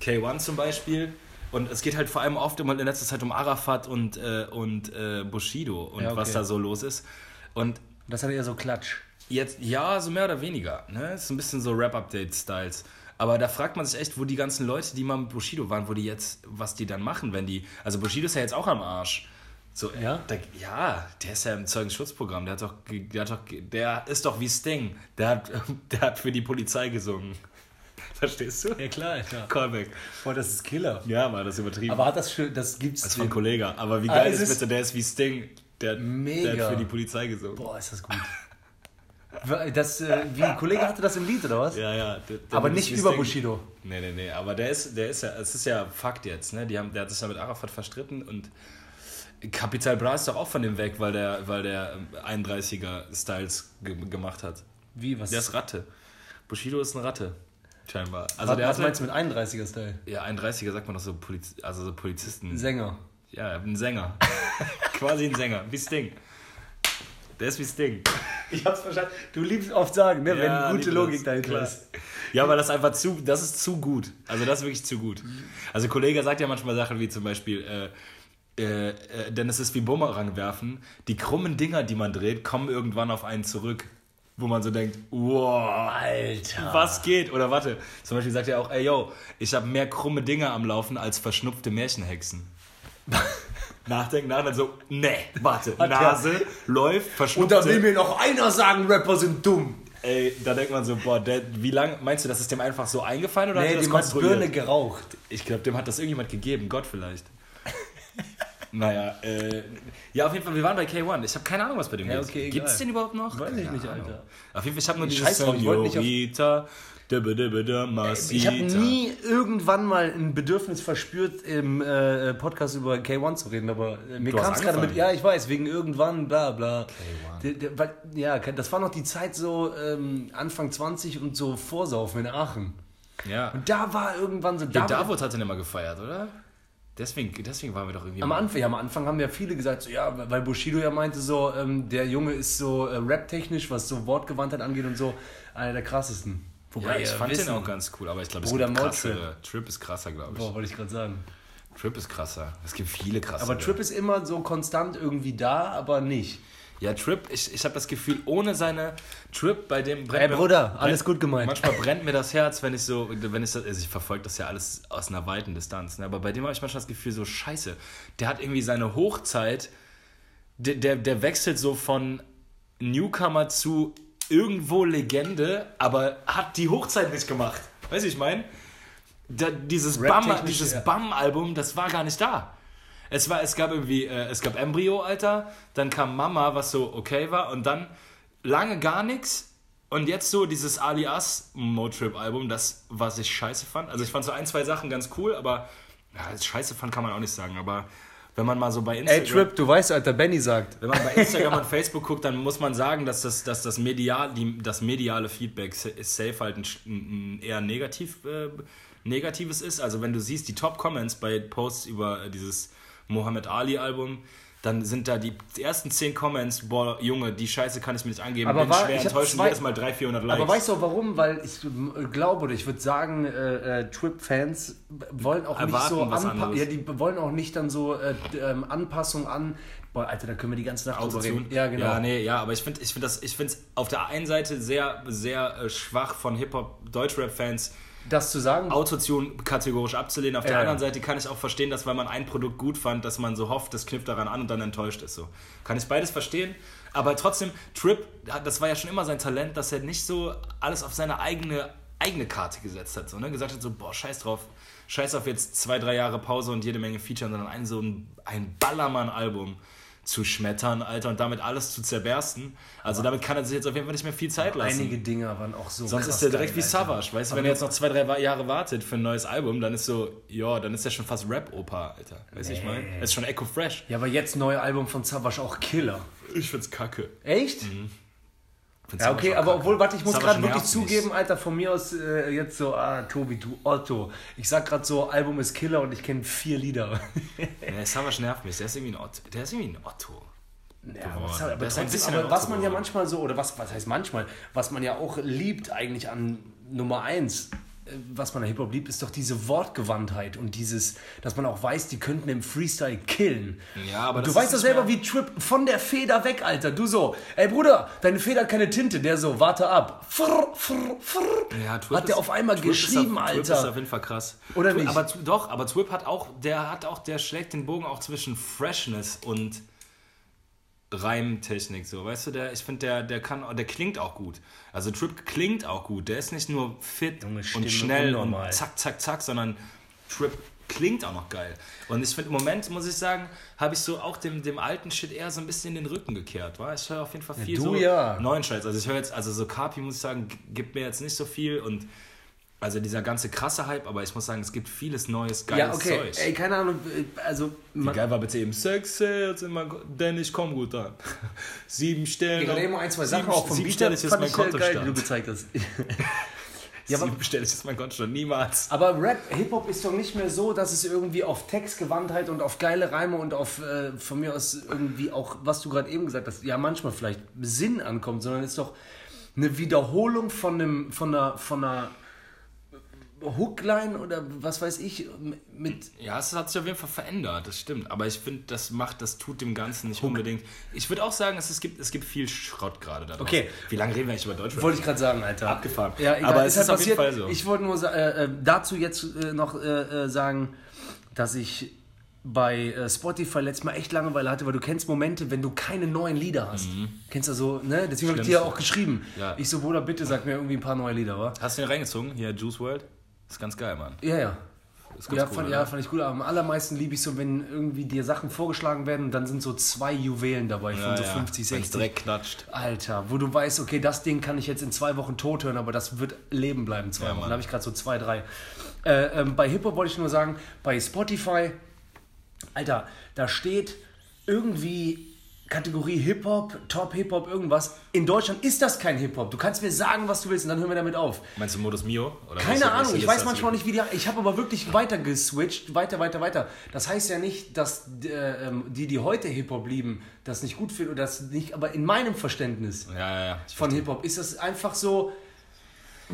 K1 zum Beispiel. Und es geht halt vor allem oft immer in letzter Zeit um Arafat und, äh, und äh, Bushido und Ja, okay. was da so los ist. Und Das hat eher so Klatsch. Jetzt, ja, so mehr oder weniger. Ne? Ist ein bisschen so Rap-Update-Styles. Aber da fragt man sich echt, wo die ganzen Leute, die mal mit Bushido waren, wo die jetzt, was die dann machen, wenn die. Also Bushido ist ja jetzt auch am Arsch. So, Ja? Der, ja, der ist ja im Zeugenschutzprogramm. Der hat doch, der hat doch, der ist doch wie Sting. Der hat, der hat für die Polizei gesungen. Verstehst du? Ja klar, klar. Callback. Boah, das ist Killer. Ja, war das übertrieben. Aber hat das für, das gibt's... das ist von Kollega. Aber wie Ah, geil ist ist es- bitte, der ist wie Sting. Der, Mega. der hat für die Polizei gesungen. Boah, ist das gut. Das, äh, wie ein Kollege hatte das im Lied, oder was? Ja, ja. der- der Aber ist nicht über. Bushido. Nee, nee, nee, aber der ist, der ist ja, es ist ja Fakt jetzt, ne? Die haben, der hat sich ja mit Arafat verstritten und Capital Bra ist doch auch von dem weg, weil der, weil der ähm, 31er Styles ge gemacht hat. Wie, was? Der ist Ratte. Bushido ist eine Ratte, scheinbar. Also also der was hat meinst du mit 31er-Style? ja 31er sagt man doch so, Poliz also so Polizisten. Sänger. ja, ein Sänger. Quasi ein Sänger, wie Sting. Der ist wie Sting. Ich hab's verstanden. Du liebst oft sagen, ne, Ja, wenn gute Logik dahinter ist. Ja, aber das ist einfach zu, das ist zu gut. Also das ist wirklich zu gut. Also Kollege sagt ja manchmal Sachen wie zum Beispiel, äh, äh, äh, denn es ist wie Bumerang werfen. Die krummen Dinger, die man dreht, kommen irgendwann auf einen zurück. Wo man so denkt, wow, Alter. was geht? Oder warte, zum Beispiel sagt er auch, ey yo, ich habe mehr krumme Dinge am Laufen als verschnupfte Märchenhexen. Nachdenken, nach, dann so, nee, warte, Hat Nase läuft, Und verschnupfte... da will mir noch einer sagen, Rapper sind dumm. Ey, da denkt man so, boah, der, wie lange, meinst du, das ist dem einfach so eingefallen oder hat Nee, er das dem hat konstruiert? Birne geraucht. Ich glaube, dem hat das irgendjemand gegeben, Gott vielleicht. Naja, äh, ja, auf jeden Fall, wir waren bei K1. Ich habe keine Ahnung, was bei dem Ja, geht. okay, Gibt es egal. den überhaupt noch? Weiß ich Keine nicht, Ahnung. Alter. Auf jeden Fall, ich habe nur Ich dieses scheiß drauf, ich wollte nicht auf- da. Ich habe nie irgendwann mal ein Bedürfnis verspürt, im äh, Podcast über K1 zu reden, aber äh, mir kam es gerade mit, ja, ich weiß, wegen irgendwann, bla bla. K1. Der, der, weil, ja, das war noch die Zeit so ähm, Anfang 20 und so Vorsaufen in Aachen. Ja. Und da war irgendwann so, ja, da Davut hat den immer gefeiert, oder? Deswegen, deswegen waren wir doch irgendwie... am Anfang, ja, am Anfang haben ja viele gesagt, so, ja, weil Bushido ja meinte so, ähm, der Junge ist so äh, rap-technisch, was so Wortgewandtheit angeht und so, einer der krassesten. ja, ich fand wissen- den auch ganz cool, aber ich glaube, es Bruder gibt krassere. Trip ist krasser, glaube ich. Boah, wollte ich gerade sagen. Trip ist krasser. Es gibt viele krasse. Aber Trip ist immer so konstant irgendwie da, aber nicht. Ja, Trip, ich, ich habe das Gefühl, ohne seine Trip, bei dem brennt Ey, mir- Bruder, brennt- alles gut gemeint. Manchmal brennt mir das Herz, wenn ich so, wenn ich das, also ich verfolge das ja alles aus einer weiten Distanz, ne? aber bei dem habe ich manchmal das Gefühl, so scheiße, der hat irgendwie seine Hochzeit, der, der, der wechselt so von Newcomer zu irgendwo Legende, aber hat die Hochzeit nicht gemacht. Weißt du, ich meine? da, dieses Bam, dieses ja. Bam-Album, das war gar nicht da. Es war, es gab irgendwie, äh, es gab Embryo, Alter, dann kam Mama, was so okay war, und dann lange gar nichts. Und jetzt so dieses Alias Motrip-Album, das, was ich scheiße fand. Also ich fand so ein, zwei Sachen ganz cool, aber ja, scheiße fand kann man auch nicht sagen. Aber wenn man mal so bei Ey, Instagram... Trip, du weißt, Alter, Benny sagt. Wenn man bei Instagram und Facebook guckt, dann muss man sagen, dass das, dass das, medial, die, das mediale Feedback safe halt ein, ein eher negativ, äh, negatives ist. Also wenn du siehst, die Top-Comments bei Posts über äh, dieses Muhammad Ali-Album, dann sind da die ersten 10 Comments, boah, Junge, die Scheiße kann ich mir nicht angeben, Aber bin war- schwer enttäuscht zwei- jedes Mal 300, 400 Likes. Aber weißt du auch warum? Weil ich äh, glaube oder ich würde sagen, äh, äh, Trip-Fans wollen auch Erwarten nicht so was anpa- anderes. ja, die wollen auch nicht dann so äh, ähm, Anpassung an. Boah, Alter, da können wir die ganze Nacht drüber reden. Ja, genau. Ja, nee, ja, aber ich finde ich find das, ich finde es auf der einen Seite sehr, sehr äh, schwach von Hip-Hop-Deutschrap-Fans, Das zu sagen, Autotune kategorisch abzulehnen. Auf der Ja, anderen ja. Seite kann ich auch verstehen, dass weil man ein Produkt gut fand, dass man so hofft, das knüpft daran an und dann enttäuscht ist. So. Kann ich beides verstehen. Aber trotzdem, Trip, das war ja schon immer sein Talent, dass er nicht so alles auf seine eigene, eigene Karte gesetzt hat. So, ne? Gesagt hat so, boah, scheiß drauf. Scheiß auf jetzt zwei, drei Jahre Pause und jede Menge Feature, sondern ein so ein, ein Ballermann-Album zu schmettern, Alter, und damit alles zu zerbersten. Also damit kann er sich jetzt auf jeden Fall nicht mehr viel Zeit lassen. einige Dinger waren auch so Sonst ist der direkt geil, wie. Savage. Weißt du, wenn er jetzt noch zwei, drei Jahre wartet für ein neues Album, dann ist so, ja, dann ist der schon fast Rap-Opa, Alter. Weißt du, ich meine? Er ist schon Echo Fresh. Ja, aber jetzt neue Album von Savage auch Killer. Ich find's kacke. Echt? Find's Ja, okay, aber obwohl, warte, ich muss gerade wirklich zugeben, Alter, von mir aus äh, jetzt so, ah, Tobi, du Otto. Ich sag gerade so, Album ist Killer und ich kenne vier Lieder. Nee, Savage nervt mich. Der ist irgendwie ein Otto. Der ist irgendwie ein Otto. Ja, aber, ist ein trotzdem, bisschen aber was man ja manchmal so, oder was, was heißt manchmal, was man ja auch liebt eigentlich an Nummer eins, äh, was man an Hip-Hop liebt, ist doch diese Wortgewandtheit und dieses, dass man auch weiß, die könnten im Freestyle killen. Ja, aber du weißt doch selber, wie Trip von der Feder weg, Alter. Du so, ey Bruder, deine Feder hat keine Tinte. Der so, warte ab. Frr, frr, frr. Ja, Twip hat der ist- auf einmal Twip geschrieben, auf, Twip ist Alter. auf jeden Fall krass. Oder Twip- nicht? Aber doch, aber Twip hat auch, der hat auch, der schlägt den Bogen auch zwischen Freshness und Reimtechnik, so, weißt du, der, ich finde, der, der kann, der klingt auch gut. Also Trip klingt auch gut. Der ist nicht nur fit Junge, und schnell und zack, zack, zack, sondern Trip klingt auch noch geil. Und ich finde, im Moment, muss ich sagen, habe ich so auch dem, dem alten Shit eher so ein bisschen in den Rücken gekehrt. Wa? Ich höre auf jeden Fall viel du so ja. neuen Scheiß. Also ich höre jetzt, also so Kapi, muss ich sagen, gibt mir jetzt nicht so viel und also dieser ganze krasse Hype, aber ich muss sagen, es gibt vieles neues, geiles Ja, okay. Zeug. Ey, keine Ahnung, äh, also. Wie geil war bitte eben Sex Sales, denn ich komm gut an. Sieben Stellen. ich gerade eben ein, zwei Sachen sieben, auch vom Beat Stellen ist jetzt mein ich, äh, geil, die du Kontostand. gezeigt hast. Ja, sieben Stellen ist jetzt mein Kontostand. Niemals. Aber Rap, Hip-Hop ist doch nicht mehr so, dass es irgendwie auf Textgewandtheit und auf geile Reime und auf äh, von mir aus irgendwie auch, was du gerade eben gesagt hast, ja manchmal vielleicht Sinn ankommt, sondern ist doch eine Wiederholung von einem, von einer, von einer Hookline oder was weiß ich mit Ja, es hat sich auf jeden Fall verändert, das stimmt. Aber ich finde, das macht, das tut dem Ganzen nicht unbedingt. Ich würde auch sagen, es, es, gibt, es gibt viel Schrott gerade da. Okay. Wie lange reden wir eigentlich über Deutschrap? Wollte ich gerade sagen, Alter. Abgefahren. Ja, egal. Aber es halt ist auf jeden Fall so. Ich wollte nur äh, äh, dazu jetzt äh, noch äh, äh, sagen, dass ich bei äh, Spotify letztes Mal echt Langeweile hatte, weil du kennst Momente, wenn du keine neuen Lieder hast. Kennst du so, ne? Deswegen habe ich dir auch geschrieben. Ja. Ich so, Bruder, bitte sag mir irgendwie ein paar neue Lieder, wa? Hast du den reingezogen? Hier, Juice World? Ist ganz geil, Mann. Ja, ja. Ja, cool, fand, ja, fand ich gut. Aber am allermeisten liebe ich so, wenn irgendwie dir Sachen vorgeschlagen werden und dann sind so zwei Juwelen dabei von Ja, so ja. 50, Wenn's 60. direkt klatscht. Alter, wo du weißt, okay, das Ding kann ich jetzt in zwei Wochen tot hören, aber das wird leben bleiben zwei Ja, Wochen. Da habe ich gerade so zwei, drei. Äh, ähm, bei Hip-Hop wollte ich nur sagen, bei Spotify, Alter, da steht irgendwie Kategorie Hip-Hop, Top Hip-Hop, irgendwas. In Deutschland ist das kein Hip-Hop. Du kannst mir sagen, was du willst und dann hören wir damit auf. Meinst du Modus Mio? Oder Keine Ahnung, ich weiß manchmal nicht, wie die. Ich habe aber wirklich weiter geswitcht, weiter, weiter, weiter. Das heißt ja nicht, dass äh, ähm, die, die heute Hip-Hop lieben, das nicht gut finden oder das nicht, aber in meinem Verständnis Ja, ja, ja. Von Hip-Hop ist das einfach so.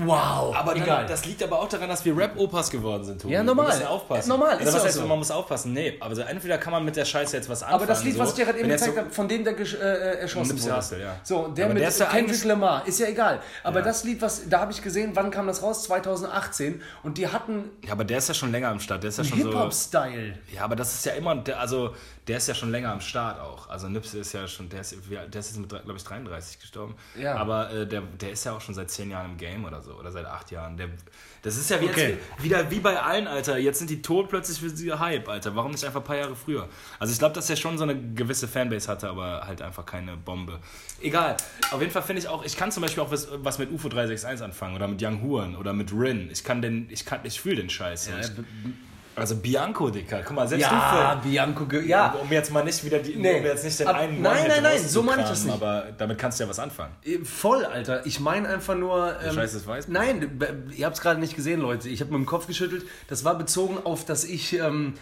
Wow, Aber dann, egal. das liegt aber auch daran, dass wir Rap-Opas geworden sind, Tobi. Ja, normal. Wir müssen aufpassen. Normal, Oder ist was ja heißt, so. man muss aufpassen? Nee, aber also entweder kann man mit der Scheiße jetzt was anfangen. aber das Lied, so. was ich dir gerade eben gezeigt so- habe, von dem der gesch- äh, erschossen Nipsey wurde. Hussle, ja. So, der Aber mit der ist ja Kendrick Lamar, ist ja egal. Aber Ja. das Lied, was da habe ich gesehen, wann kam das raus? 2018. Und die hatten Ja, aber der ist ja schon länger am Start. Der ist ja schon so. Hip-Hop-Style. Ja, aber das ist ja immer, der, also der ist ja schon länger am Start auch. Also Nipsey ist ja schon, der ist, der ist jetzt mit, glaube ich, 33 gestorben. Ja. Aber äh, der, der ist ja auch schon seit 10 Jahren im Game oder so, oder seit 8 Jahren. Der, das ist ja wie Okay. jetzt, wieder wie bei allen, Alter. Jetzt sind die tot plötzlich für sie Hype, Alter. Warum nicht einfach ein paar Jahre früher? Also ich glaube, dass er schon so eine gewisse Fanbase hatte, aber halt einfach keine Bombe. Egal. Auf jeden Fall finde ich auch, ich kann zum Beispiel auch was, was mit UFO 361 anfangen oder mit Young Huan oder mit Rin. Ich kann den, ich kann, ich fühle den Scheiß. so. ich, also Bianco, Dicker. Guck mal, selbst Ja, du für, Bianco, ja. um jetzt mal nicht wieder die, Nee. um jetzt nicht den Ab- einen nein, nein, nein, so meine ich das nicht. Aber damit kannst du ja was anfangen. Äh, Voll, Alter. Ich meine einfach nur. Ähm, Scheiß ist weiß. Nein, ihr habt es gerade nicht gesehen, Leute. Ich habe mit dem Kopf geschüttelt. Das war bezogen auf, dass ich. Ähm,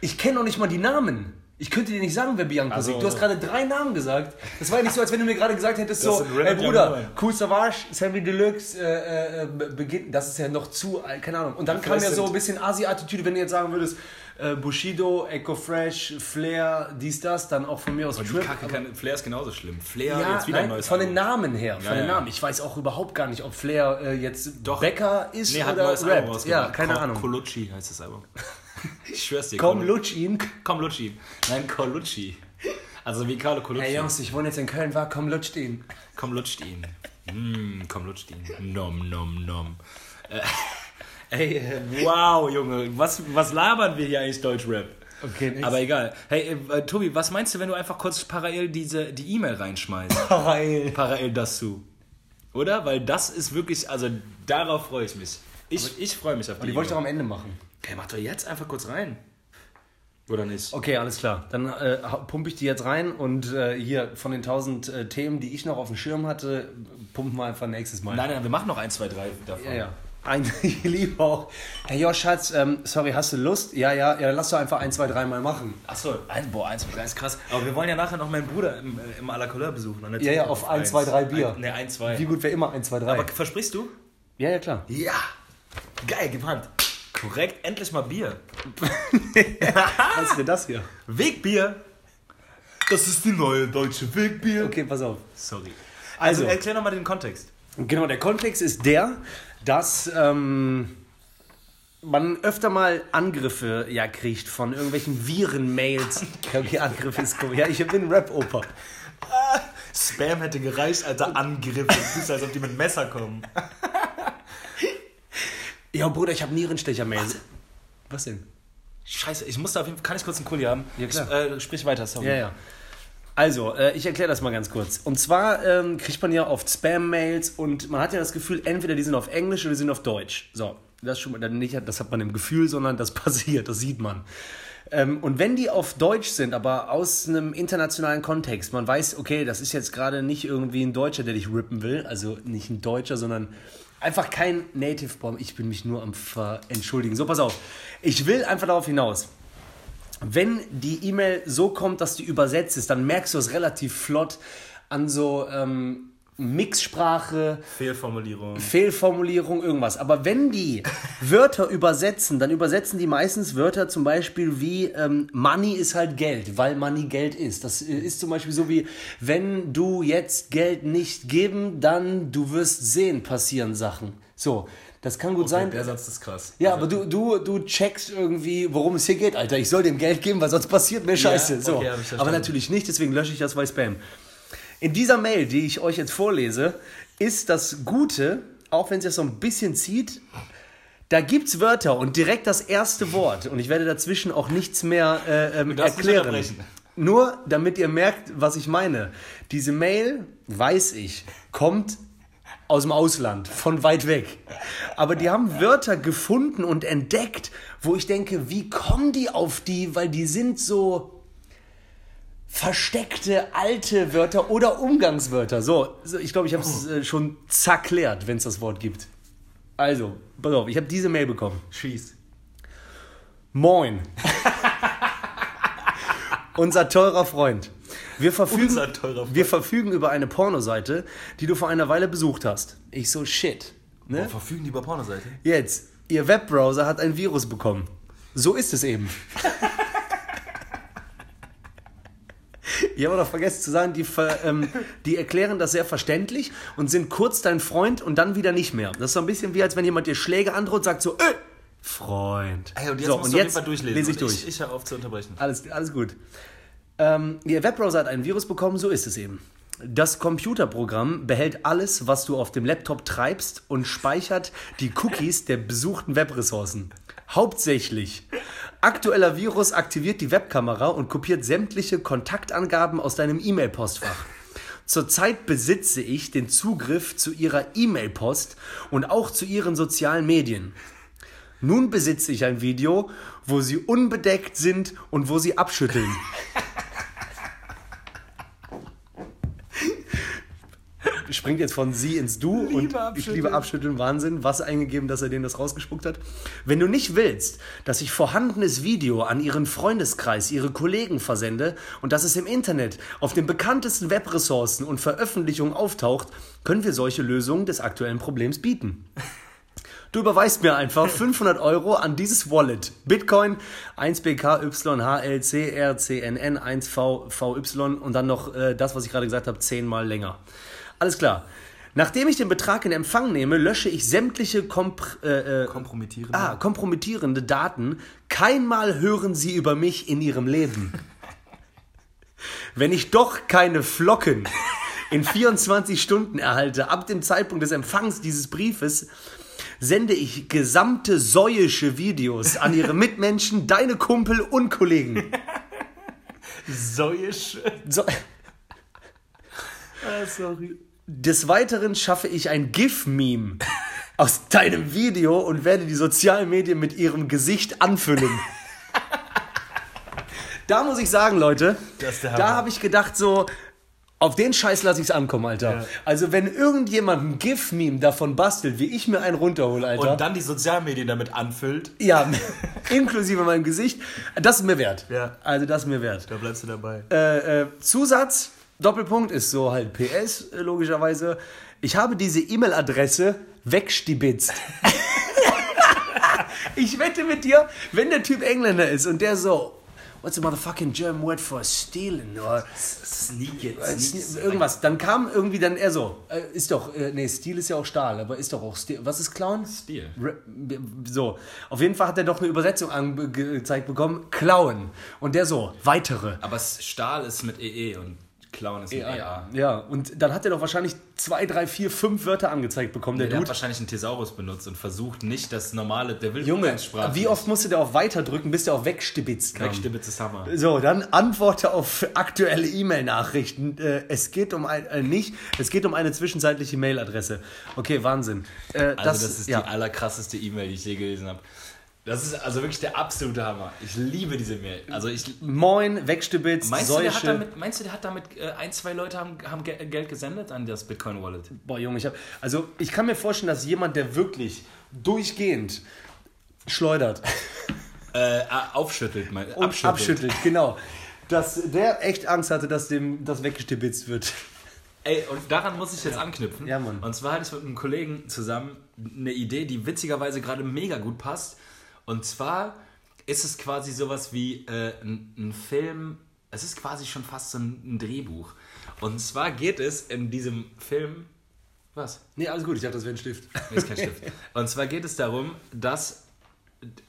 ich kenne noch nicht mal die Namen. Ich könnte dir nicht sagen, wer Bianco Also- singt. Du hast gerade drei Namen gesagt. Das war ja nicht so, als wenn du mir gerade gesagt hättest, so, ey Bruder. Cool Savage, Sammy Deluxe, äh, äh, be- beginnt. Das ist ja noch zu, äh, keine Ahnung. Und dann kam ja so ein bisschen Asi-Attitüde, wenn du jetzt sagen würdest, äh, Bushido, Echo Fresh, Flair, dies, das, dann auch von mir aus Die Trip. Kacke kann, Flair ist genauso schlimm. Flair, Ja, jetzt wieder ein nein, neues von den Album. Namen her, von Ja, den. Namen. Ich weiß auch überhaupt gar nicht, ob Flair äh, jetzt Doch. Bäcker ist Nee, hat ein oder neues Album rappt. rausgebracht. Ja, keine Ahnung. Colucci heißt das Album. Ich schwör's dir. Komm, lutsch ihn. Komm, Lucci. Nein, Colucci. Also wie Carlo Colucci. Hey Jungs, ich wohne jetzt in Köln, war, komm, lutscht ihn. Komm, lutscht ihn. Mm, komm, lutscht ihn. Nom, nom, nom. Äh, ey, äh, wow, Junge. Was, was labern wir hier eigentlich Deutschrap? Okay, next. Aber egal. Hey, äh, Tobi, was meinst du, wenn du einfach kurz parallel diese, die E-Mail reinschmeißt? Geil. parallel dazu. Oder? Weil das ist wirklich, also darauf freue ich mich. Ich, ich freue mich auf die Die wollte ich doch am Ende machen. Hey, mach doch jetzt einfach kurz rein. Oder nicht? Okay, alles klar. Dann äh, pumpe ich die jetzt rein und äh, hier von den tausend äh, Themen, die ich noch auf dem Schirm hatte, pumpen wir einfach nächstes Mal. Nein, nein, wir machen noch 1, 2, 3 davon. Ja, ja. Ein, ich liebe auch. Hey, Josh, Schatz, ähm, sorry, hast du Lust? Ja, ja, ja, lass doch einfach ein, zwei, dreimal machen. Achso, ein, boah, 1, 2, 3 ist krass. Aber wir wollen ja nachher noch meinen Bruder im, äh, im à la Couleur besuchen. Und Ja, ja, auf ein, zwei, drei Bier. Ne, 1, 2. Wie gut wäre immer ein, zwei, drei. Aber versprichst du? ja, ja, klar. Ja. Geil, gib Hand. Korrekt, endlich mal Bier. Was ist denn das hier? Wegbier. Das ist die neue deutsche Wegbier. Okay, pass auf. Sorry. Also, Also- erklär nochmal den Kontext. Genau, der Kontext ist der, dass ähm, man öfter mal Angriffe ja kriegt von irgendwelchen Viren-Mails. Okay, Angriff ist cool. Ja, ich bin Rap-Oper. Spam hätte gereicht, Alter. Angriffe. Du bist, als ob die mit Messer kommen. Ja, Bruder, ich habe Nierenstecher-Mails. Was denn? Scheiße, ich muss da auf jeden Fall. Kann ich kurz einen Kuli haben? Ja, klar. Ich, äh, sprich weiter, sorry. Ja, ja. Also, äh, ich erkläre das mal ganz kurz. Und zwar ähm, kriegt man ja oft Spam-Mails und man hat ja das Gefühl, entweder die sind auf Englisch oder die sind auf Deutsch. So, das schon mal dann nicht, das hat man im Gefühl, sondern das passiert, das sieht man. Ähm, und wenn die auf Deutsch sind, aber aus einem internationalen Kontext, man weiß, okay, das ist jetzt gerade nicht irgendwie ein Deutscher, der dich rippen will, also nicht ein Deutscher, sondern einfach kein Native Bomb. Ich bin mich nur am Entschuldigen. So, pass auf. Ich will einfach darauf hinaus wenn die E-Mail so kommt, dass die übersetzt ist, dann merkst du es relativ flott an so ähm, Mixsprache, Fehlformulierung. Fehlformulierung, irgendwas. Aber wenn die Wörter übersetzen, dann übersetzen die meistens Wörter zum Beispiel wie ähm, Money ist halt Geld, weil Money Geld ist. Das äh, ist zum Beispiel so wie, wenn du jetzt Geld nicht geben, dann du wirst sehen, passieren Sachen. So, das kann gut sein. Der Satz ist krass. Ja, aber du, du, du checkst irgendwie, worum es hier geht, Alter. Ich soll dem Geld geben, weil sonst passiert mir Scheiße. so. okay, verstanden. aber natürlich nicht, deswegen lösche ich das bei Spam. In dieser Mail, die ich euch jetzt vorlese, ist das Gute, auch wenn es jetzt so ein bisschen zieht, da gibt es Wörter und direkt das erste Wort. Und ich werde dazwischen auch nichts mehr äh, ähm, erklären. Nur damit ihr merkt, was ich meine. Diese Mail, weiß ich, kommt aus dem Ausland, von weit weg. Aber die haben Wörter gefunden und entdeckt, wo ich denke, wie kommen die auf die? Weil die sind so versteckte alte Wörter oder Umgangswörter. So, ich glaube, ich habe es äh, schon zerklärt, wenn es das Wort gibt. Also, pass auf, ich habe diese Mail bekommen. Schieß. Moin. Unser teurer Freund. Wir verfügen, Unser teurer Freund. wir verfügen über eine Pornoseite, die du vor einer Weile besucht hast. Ich so, shit. Ne? verfügen die über Pornoseite? Jetzt, Ihr Webbrowser hat ein Virus bekommen. So ist es eben. Ich habe noch vergessen zu sagen, die, ver, ähm, die erklären das sehr verständlich und sind kurz dein Freund und dann wieder nicht mehr. Das ist so ein bisschen wie, als wenn jemand dir Schläge androht und sagt so, äh, Freund. Ey, und jetzt so, musst und du jetzt Fall durchlesen. lese ich durch. Ich, ich höre auf zu unterbrechen. Alles, alles gut. Ähm, Ihr Webbrowser hat ein Virus bekommen, so ist es eben. Das Computerprogramm behält alles, was du auf dem Laptop treibst und speichert die Cookies der besuchten Webressourcen. Hauptsächlich. Aktueller Virus aktiviert die Webkamera und kopiert sämtliche Kontaktangaben aus deinem E-Mail-Postfach. Zurzeit besitze ich den Zugriff zu Ihrer E-Mail-Post und auch zu Ihren sozialen Medien. Nun besitze ich ein Video, wo Sie unbedeckt sind und wo Sie abschütteln. Springt jetzt von sie ins Du und ich liebe abschütteln, Wahnsinn. Was eingegeben, dass er denen das rausgespuckt hat. Wenn du nicht willst, dass ich vorhandenes Video an ihren Freundeskreis, ihre Kollegen versende und dass es im Internet auf den bekanntesten Webressourcen und Veröffentlichungen auftaucht, können wir solche Lösungen des aktuellen Problems bieten. Du überweist mir einfach 500 Euro an dieses Wallet. Bitcoin 1BKYHLCRCNN 1VVY und dann noch äh, das, was ich gerade gesagt habe, zehnmal länger. Alles klar. Nachdem ich den Betrag in Empfang nehme, lösche ich sämtliche Kompr äh, äh, Kompromittierend. ah, kompromittierende Daten. Keinmal hören sie über mich in ihrem Leben. Wenn ich doch keine Flocken in 24 Stunden erhalte, ab dem Zeitpunkt des Empfangs dieses Briefes, sende ich gesamte säuische Videos an ihre Mitmenschen, deine Kumpel und Kollegen. Säuisch. So, Ah, sorry. Des Weiteren schaffe ich ein GIF-Meme aus deinem Video und werde die sozialen Medien mit ihrem Gesicht anfüllen. Da muss ich sagen, Leute, da habe ich gedacht so, auf den Scheiß lasse ich es ankommen, Alter. Ja. Also wenn irgendjemand ein GIF-Meme davon bastelt, wie ich mir einen runterhole, Alter. Und dann die Sozialmedien damit anfüllt. ja, inklusive meinem Gesicht, das ist mir wert. Ja. Also das ist mir wert. Da bleibst du dabei. Äh, äh, Zusatz, Doppelpunkt ist so halt PS, logischerweise. Ich habe diese E-Mail-Adresse wegstibitzt. ich wette mit dir, wenn der Typ Engländer ist und der so, what's the motherfucking German word for stealing? Or Sneak it. irgendwas. Dann kam irgendwie dann er so, äh, ist doch, äh, nee, Stil ist ja auch Stahl, aber ist doch auch Stil. Was ist Clown? Stil. So, auf jeden Fall hat er doch eine Übersetzung angezeigt bekommen, Klauen. Und der so, weitere. Aber Stahl ist mit EE und Clown ist mit EA. Ja, und dann hat er doch wahrscheinlich zwei, drei, vier, fünf Wörter angezeigt bekommen, der Der hat Dude. wahrscheinlich einen Thesaurus benutzt und versucht nicht das normale, der will Junge, wie oft musste der auf Weiter drücken, bis der auf Wegstibitzt kam? Wegstibitz ist Hammer. So, dann antworte auf aktuelle E-Mail-Nachrichten. Äh, es geht um ein, äh, nicht, es geht um eine zwischenzeitliche Mailadresse. Okay, Wahnsinn. Äh, Also das, ist ja. die allerkrasseste E-Mail, die ich je gelesen habe. Das ist also wirklich der absolute Hammer. Ich liebe diese Mail. Also ich Moin, Wegstibitzt, meinst du, der hat Seuche. damit, meinst du, der hat damit äh, ein, zwei Leute haben, haben Ge- Geld gesendet an das Bitcoin Wallet? Boah, Junge, ich hab, also ich kann mir vorstellen, dass jemand, der wirklich durchgehend schleudert Äh, aufschüttelt, mein, abschüttelt. abschüttelt, genau, dass der echt Angst hatte, dass dem das weggestibitzt wird. Ey, und daran muss ich jetzt anknüpfen. Ja, Mann. Und zwar hatte ich mit einem Kollegen zusammen eine Idee, die witzigerweise gerade mega gut passt. Und zwar ist es quasi sowas wie äh, ein, ein Film, es ist quasi schon fast so ein, ein Drehbuch. Und zwar geht es in diesem Film. Was? Nee, alles gut, ich dachte, das wäre ein Stift. Nee, ist kein Stift. Und zwar geht es darum, dass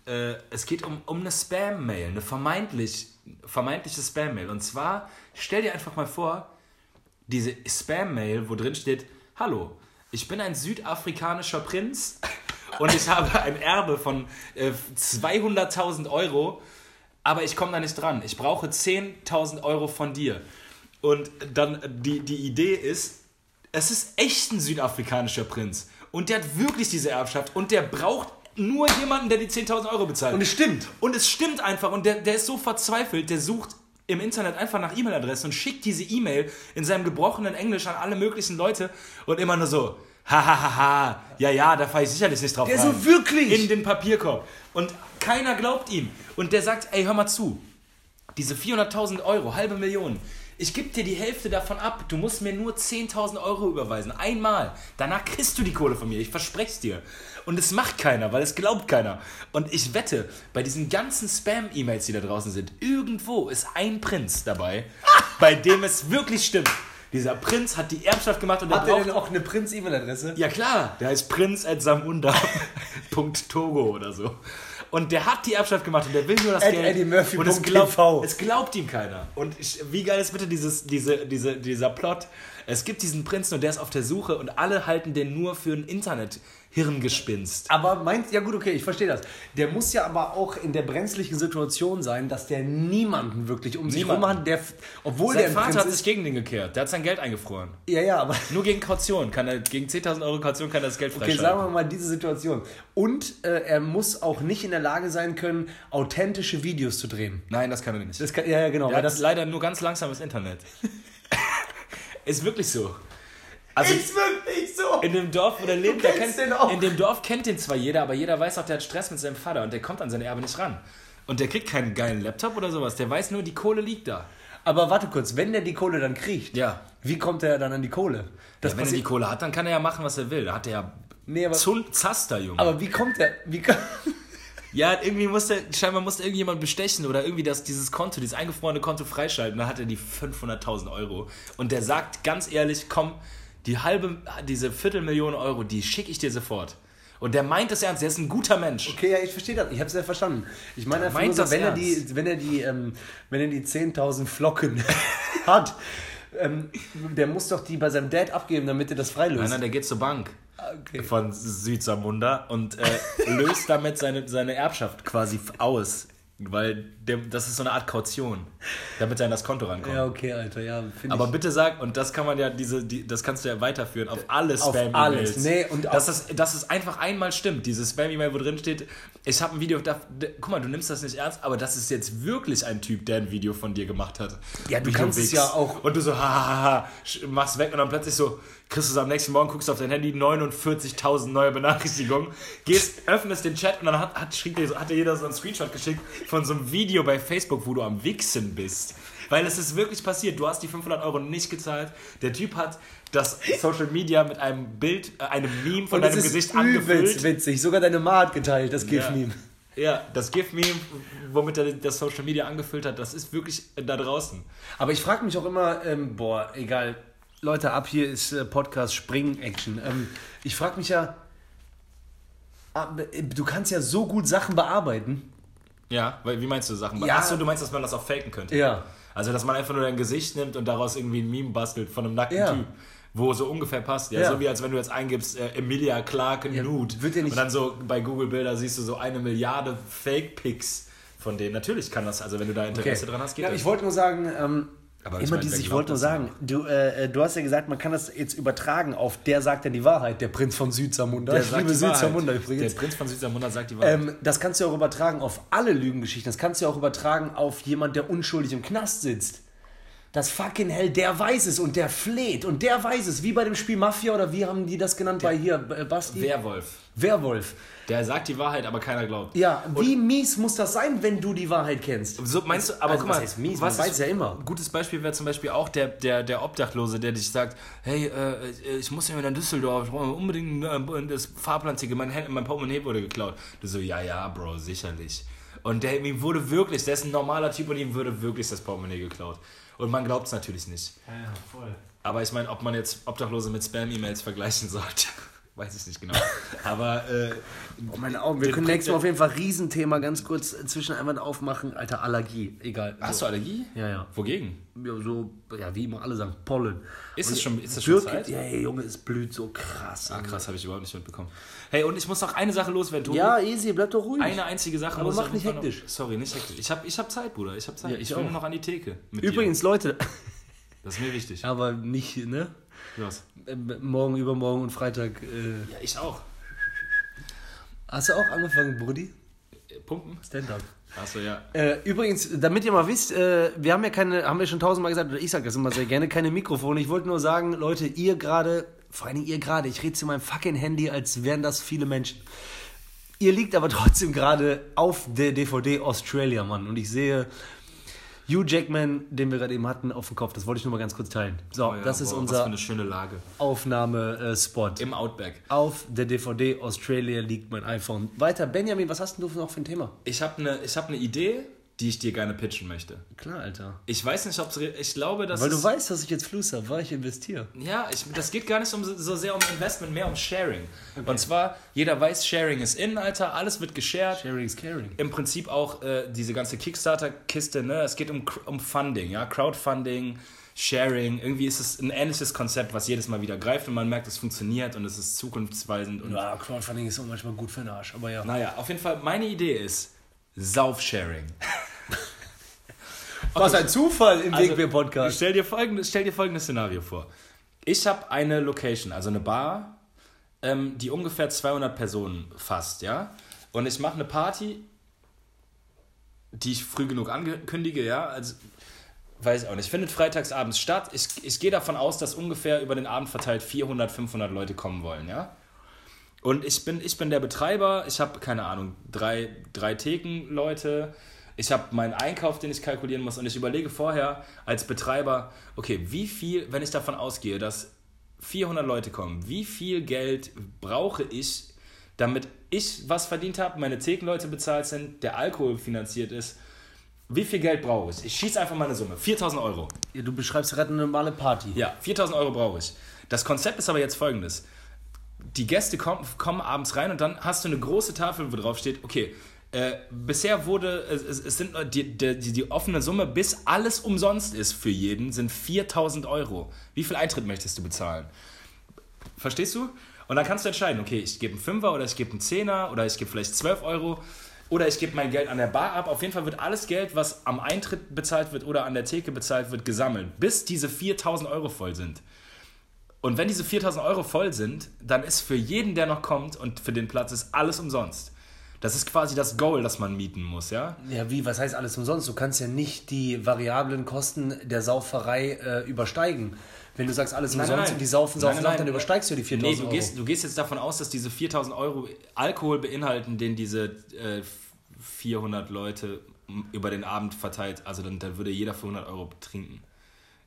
äh, es geht um, um eine Spam-Mail, eine vermeintlich, vermeintliche Spam-Mail. Und zwar, stell dir einfach mal vor, diese Spam-Mail, wo drin steht, hallo, ich bin ein südafrikanischer Prinz und ich habe ein Erbe von äh, 200.000 Euro, aber ich komme da nicht dran. Ich brauche 10.000 Euro von dir. Und dann die, die Idee ist, es ist echt ein südafrikanischer Prinz. Und der hat wirklich diese Erbschaft und der braucht nur jemanden, der die 10.000 Euro bezahlt. Und es stimmt. Und es stimmt einfach. Und der, der ist so verzweifelt, der sucht im Internet einfach nach E-Mail-Adressen und schickt diese E-Mail in seinem gebrochenen Englisch an alle möglichen Leute und immer nur so, hahaha, ja, ja, da fahre ich sicherlich nicht drauf Der rein. so wirklich? In den Papierkorb. Und keiner glaubt ihm. Und der sagt, ey, hör mal zu, diese 400.000 Euro, halbe Million, ich gebe dir die Hälfte davon ab. Du musst mir nur 10.000 Euro überweisen. Einmal. Danach kriegst du die Kohle von mir. Ich verspreche es dir. Und es macht keiner, weil es glaubt keiner. Und ich wette, bei diesen ganzen Spam-E-Mails, die da draußen sind, irgendwo ist ein Prinz dabei, bei dem es wirklich stimmt. Dieser Prinz hat die Erbschaft gemacht und der Hat braucht denn auch eine Prinz-E-Mail-Adresse? ja klar, der heißt Prinz at Samunda.togo oder so. Und der hat die Erbschaft gemacht und der will nur das Geld. eddymurphy.tv. und es glaubt, es glaubt ihm keiner. Und ich, wie geil ist bitte dieses, diese, diese, dieser Plot? Es gibt diesen Prinzen und der ist auf der Suche und alle halten den nur für ein Internet-Hirngespinst. Aber meint, ja gut, okay, ich verstehe das. Der muss ja aber auch in der brenzlichen Situation sein, dass der niemanden wirklich um sich Niemanden. rum hat, der, obwohl der Sein ein Vater Prinz hat ist. sich gegen den gekehrt. Der hat sein Geld eingefroren. Ja, ja, aber Nur gegen Kaution. Kann er, gegen 10.000 Euro Kaution kann er das Geld okay, freischalten. sagen wir mal diese Situation. Und äh, er muss auch nicht in der Lage sein können, authentische Videos zu drehen. Nein, das kann er nicht. Das kann, ja, ja, genau. Der Weil hat das leider nur ganz langsames Internet. ist wirklich so. Also wirklich so. in dem Dorf, wo der lebt, der kennt, den auch. in dem Dorf kennt den zwar jeder, aber jeder weiß auch, der hat Stress mit seinem Vater und der kommt an seine Erbe nicht ran. Und der kriegt keinen geilen Laptop oder sowas. Der weiß nur, die Kohle liegt da. Aber warte kurz, wenn der die Kohle dann kriegt, Ja. wie kommt er dann an die Kohle? Das ja wenn er die Kohle hat, dann kann er ja machen, was er will. Da hat er ja Nee, aber- Zaster, Junge. aber wie kommt er? Wie ko- Ja, irgendwie musste, scheinbar musste irgendjemand bestechen oder irgendwie das, dieses Konto, dieses eingefrorene Konto freischalten. Dann hat er die 500.000 Euro. Und der sagt ganz ehrlich, komm, die halbe, diese Viertelmillion Euro, die schicke ich dir sofort. Und der meint es ernst, der ist ein guter Mensch. Okay, ja, ich verstehe das. Ich habe es ja verstanden. Ich meine, einfach meint nur so, das wenn, er die, wenn er die, ähm, wenn er die 10.000 Flocken hat, ähm, der muss doch die bei seinem Dad abgeben, damit er das freilöst. Nein, nein, der geht zur Bank Okay. von Südsamunda und äh, löst damit seine, seine Erbschaft quasi aus. Weil der, das ist so eine Art Kaution, damit er an das Konto rankommt. Ja, okay, Alter, ja, Aber bitte sag, und das kann man ja, diese, die, das kannst du ja weiterführen auf alle Auf Spam-E-Mails. alles, nee, und dass, auf- es, dass es einfach einmal stimmt. Dieses Spam-E-Mail, wo drin steht, ich habe ein Video, da, da, guck mal, du nimmst das nicht ernst, aber das ist jetzt wirklich ein Typ, der ein Video von dir gemacht hat. Ja, du Wie kannst es ja auch- Und du so, hahaha, machst weg und dann plötzlich so, kriegst du es am nächsten Morgen, guckst auf dein Handy, 49.000 neue Benachrichtigungen, gehst, öffnest den Chat und dann hat, hat, schrieb hat dir jeder so einen Screenshot geschickt von so einem Video bei Facebook, wo du am Wichsen bist. Weil es ist wirklich passiert. Du hast die 500 Euro nicht gezahlt. Der Typ hat das Social Media mit einem Bild, äh, einem Meme von Und deinem Gesicht übelst angefüllt. witzig. Sogar deine Ma hat geteilt, das Ja. GIF-Meme. Ja, das GIF-Meme, womit er das Social Media angefüllt hat, das ist wirklich da draußen. Aber ich frage mich auch immer, ähm, boah, egal. Leute, ab hier ist äh, Podcast Spring-Action. Ähm, ich frage mich ja, ah, du kannst ja so gut Sachen bearbeiten. Ja, weil, wie meinst du Sachen? Ja. Achso, du meinst, dass man das auch faken könnte? Ja. Also, dass man einfach nur dein Gesicht nimmt und daraus irgendwie ein Meme bastelt von einem nackten Ja. Typ. Wo so ungefähr passt. Ja, Ja. so wie als wenn du jetzt eingibst, äh, Emilia Clarke Nude. wird ja nicht- und dann so bei Google Bilder siehst du so eine Milliarde Fake-Pics von denen. Natürlich kann das, also wenn du da Interesse dran hast, geht ja, das. Ich wollte nur sagen, ähm, Aber immer dieses, ich wollte nur sagen, du, äh, du hast ja gesagt, man kann das jetzt übertragen auf der sagt ja die Wahrheit, der Prinz von Südsamunda. Der ich liebe. Südsamunda übrigens. Der Prinz von Südsamunda sagt die Wahrheit. Ähm, das kannst du auch übertragen auf alle Lügengeschichten. Das kannst du auch übertragen auf jemand, der unschuldig im Knast sitzt. Das fucking Hell, der weiß es und der fleht und der weiß es. Wie bei dem Spiel Mafia oder wie haben die das genannt bei hier, äh, Basti? Werwolf. Werwolf. Der sagt die Wahrheit, aber keiner glaubt. Ja, wie mies muss das sein, wenn du die Wahrheit kennst? So meinst du, aber Also, guck was mal, heißt mies? was Man weiß ja immer. Ein gutes Beispiel wäre zum Beispiel auch der, der, der Obdachlose, der dich sagt, hey, äh, ich muss ja wieder in Düsseldorf, ich brauche unbedingt äh, das Fahrplanticket, mein, mein Portemonnaie wurde geklaut. Du so, ja, ja, Bro, sicherlich. Und der, ihm wurde wirklich, der ist ein normaler Typ und ihm wurde wirklich das Portemonnaie geklaut. Und man glaubt es natürlich nicht. Ja, voll. Aber ich meine, ob man jetzt Obdachlose mit Spam-E-Mails vergleichen sollte, weiß ich nicht genau. Aber äh, Oh, meine Augen. Wir können nächstes Mal auf jeden Fall Riesenthema ganz kurz zwischen einmal aufmachen. Alter, Allergie. Egal. hast du Allergie? Ja, ja. Wogegen? Ja, so, ja, wie immer alle sagen, Pollen. Ist Und das schon- ist das schon Zeit? Ja, Junge, es blüht so krass. Ah, krass, habe ich überhaupt nicht mitbekommen. Hey, und ich muss noch eine Sache loswerden, Tobi. Ja, easy, bleib doch ruhig. Eine einzige Sache Aber mach ich nicht hektisch. Noch, sorry, nicht hektisch. Ich habe ich hab Zeit, Bruder. Ich habe Zeit. Ja, ich ich will nur noch an die Theke. Mit Übrigens, Leute, Dir. Das ist mir wichtig. aber nicht, ne? Was? Äh, Morgen, übermorgen und Freitag. Äh, Ja, ich auch. hast du auch angefangen, Brudi? Äh, Pumpen? Stand-up. Achso, ja. Äh, übrigens, damit ihr mal wisst, äh, wir haben ja keine, haben wir schon tausendmal gesagt, oder ich sage das immer sehr gerne, keine Mikrofone. Ich wollte nur sagen, Leute, ihr gerade, vor allem ihr gerade, ich rede zu meinem fucking Handy, als wären das viele Menschen. Ihr liegt aber trotzdem gerade auf der DVD Australia, Mann. Und ich sehe Hugh Jackman, den wir gerade eben hatten, auf dem Kopf. Das wollte ich nur mal ganz kurz teilen. So, Oh ja, das ist boah, unser eine schöne Lage. Aufnahmespot. Im Outback. Auf der DVD Australia liegt mein iPhone. Weiter, Benjamin, was hast denn du noch für ein Thema? Ich habe eine hab ne Idee die ich dir gerne pitchen möchte. Klar, Alter. Ich weiß nicht, ob es. Ich glaube, dass. Weil du weißt, dass ich jetzt Fluss habe, weil ich investiere. Ja, ich, das geht gar nicht um, so sehr um Investment, mehr um Sharing. Und zwar, jeder weiß, Sharing ist in, Alter, alles wird geshared. Sharing is caring. Im Prinzip auch äh, diese ganze Kickstarter-Kiste, ne? Es geht um, um Funding, ja, Crowdfunding, Sharing. Irgendwie ist es ein ähnliches Konzept, was jedes Mal wieder greift und man merkt, es funktioniert und es ist zukunftsweisend. Und Ja, Crowdfunding ist auch manchmal gut für den Arsch, aber ja. naja, auf jeden Fall, meine Idee ist Sauf-Sharing. Was ein Zufall im Also, Wegbier-Podcast. Stell dir, folgendes, stell dir folgendes Szenario vor. Ich habe eine Location, also eine Bar, ähm, die ungefähr 200 Personen fasst, ja. Und ich mache eine Party, die ich früh genug ankündige, ja. Also, weiß ich auch nicht. Findet freitags abends statt. Ich, ich gehe davon aus, dass ungefähr über den Abend verteilt 400, 500 Leute kommen wollen, ja. Und ich bin, ich bin der Betreiber, ich habe, keine Ahnung, drei, drei Thekenleute, ich habe meinen Einkauf, den ich kalkulieren muss und ich überlege vorher als Betreiber, okay, wie viel, wenn ich davon ausgehe, dass 400 Leute kommen, wie viel Geld brauche ich, damit ich was verdient habe, meine Thekenleute bezahlt sind, der Alkohol finanziert ist, wie viel Geld brauche ich? Ich schieße einfach mal eine Summe, 4000 Euro. Ja, du beschreibst gerade eine normale Party. Ja, 4000 Euro brauche ich. Das Konzept ist aber jetzt folgendes. Die Gäste kommen, kommen abends rein und dann hast du eine große Tafel, wo drauf steht, okay, äh, bisher wurde, es, es sind die, die, die, die offene Summe, bis alles umsonst ist für jeden, sind 4000 Euro. Wie viel Eintritt möchtest du bezahlen? Verstehst du? Und dann kannst du entscheiden, okay, ich gebe einen Fünfer oder ich gebe einen Zehner oder ich gebe vielleicht 12 Euro oder ich gebe mein Geld an der Bar ab. Auf jeden Fall wird alles Geld, was am Eintritt bezahlt wird oder an der Theke bezahlt wird, gesammelt, bis diese 4000 Euro voll sind. Und wenn diese 4000 Euro voll sind, dann ist für jeden, der noch kommt und für den Platz ist alles umsonst. Das ist quasi das Goal, das man mieten muss, ja? Ja, wie, was heißt alles umsonst? Du kannst ja nicht die variablen Kosten der Sauferei äh, übersteigen. Wenn du sagst, alles Nein, umsonst nein. und die saufen, saufen nein, nach, nein. dann übersteigst du die 4000 Nee, du Euro. gehst, du gehst jetzt davon aus, dass diese 4000 Euro Alkohol beinhalten, den diese äh, 400 Leute über den Abend verteilt. Also dann, dann würde jeder für 100 Euro trinken.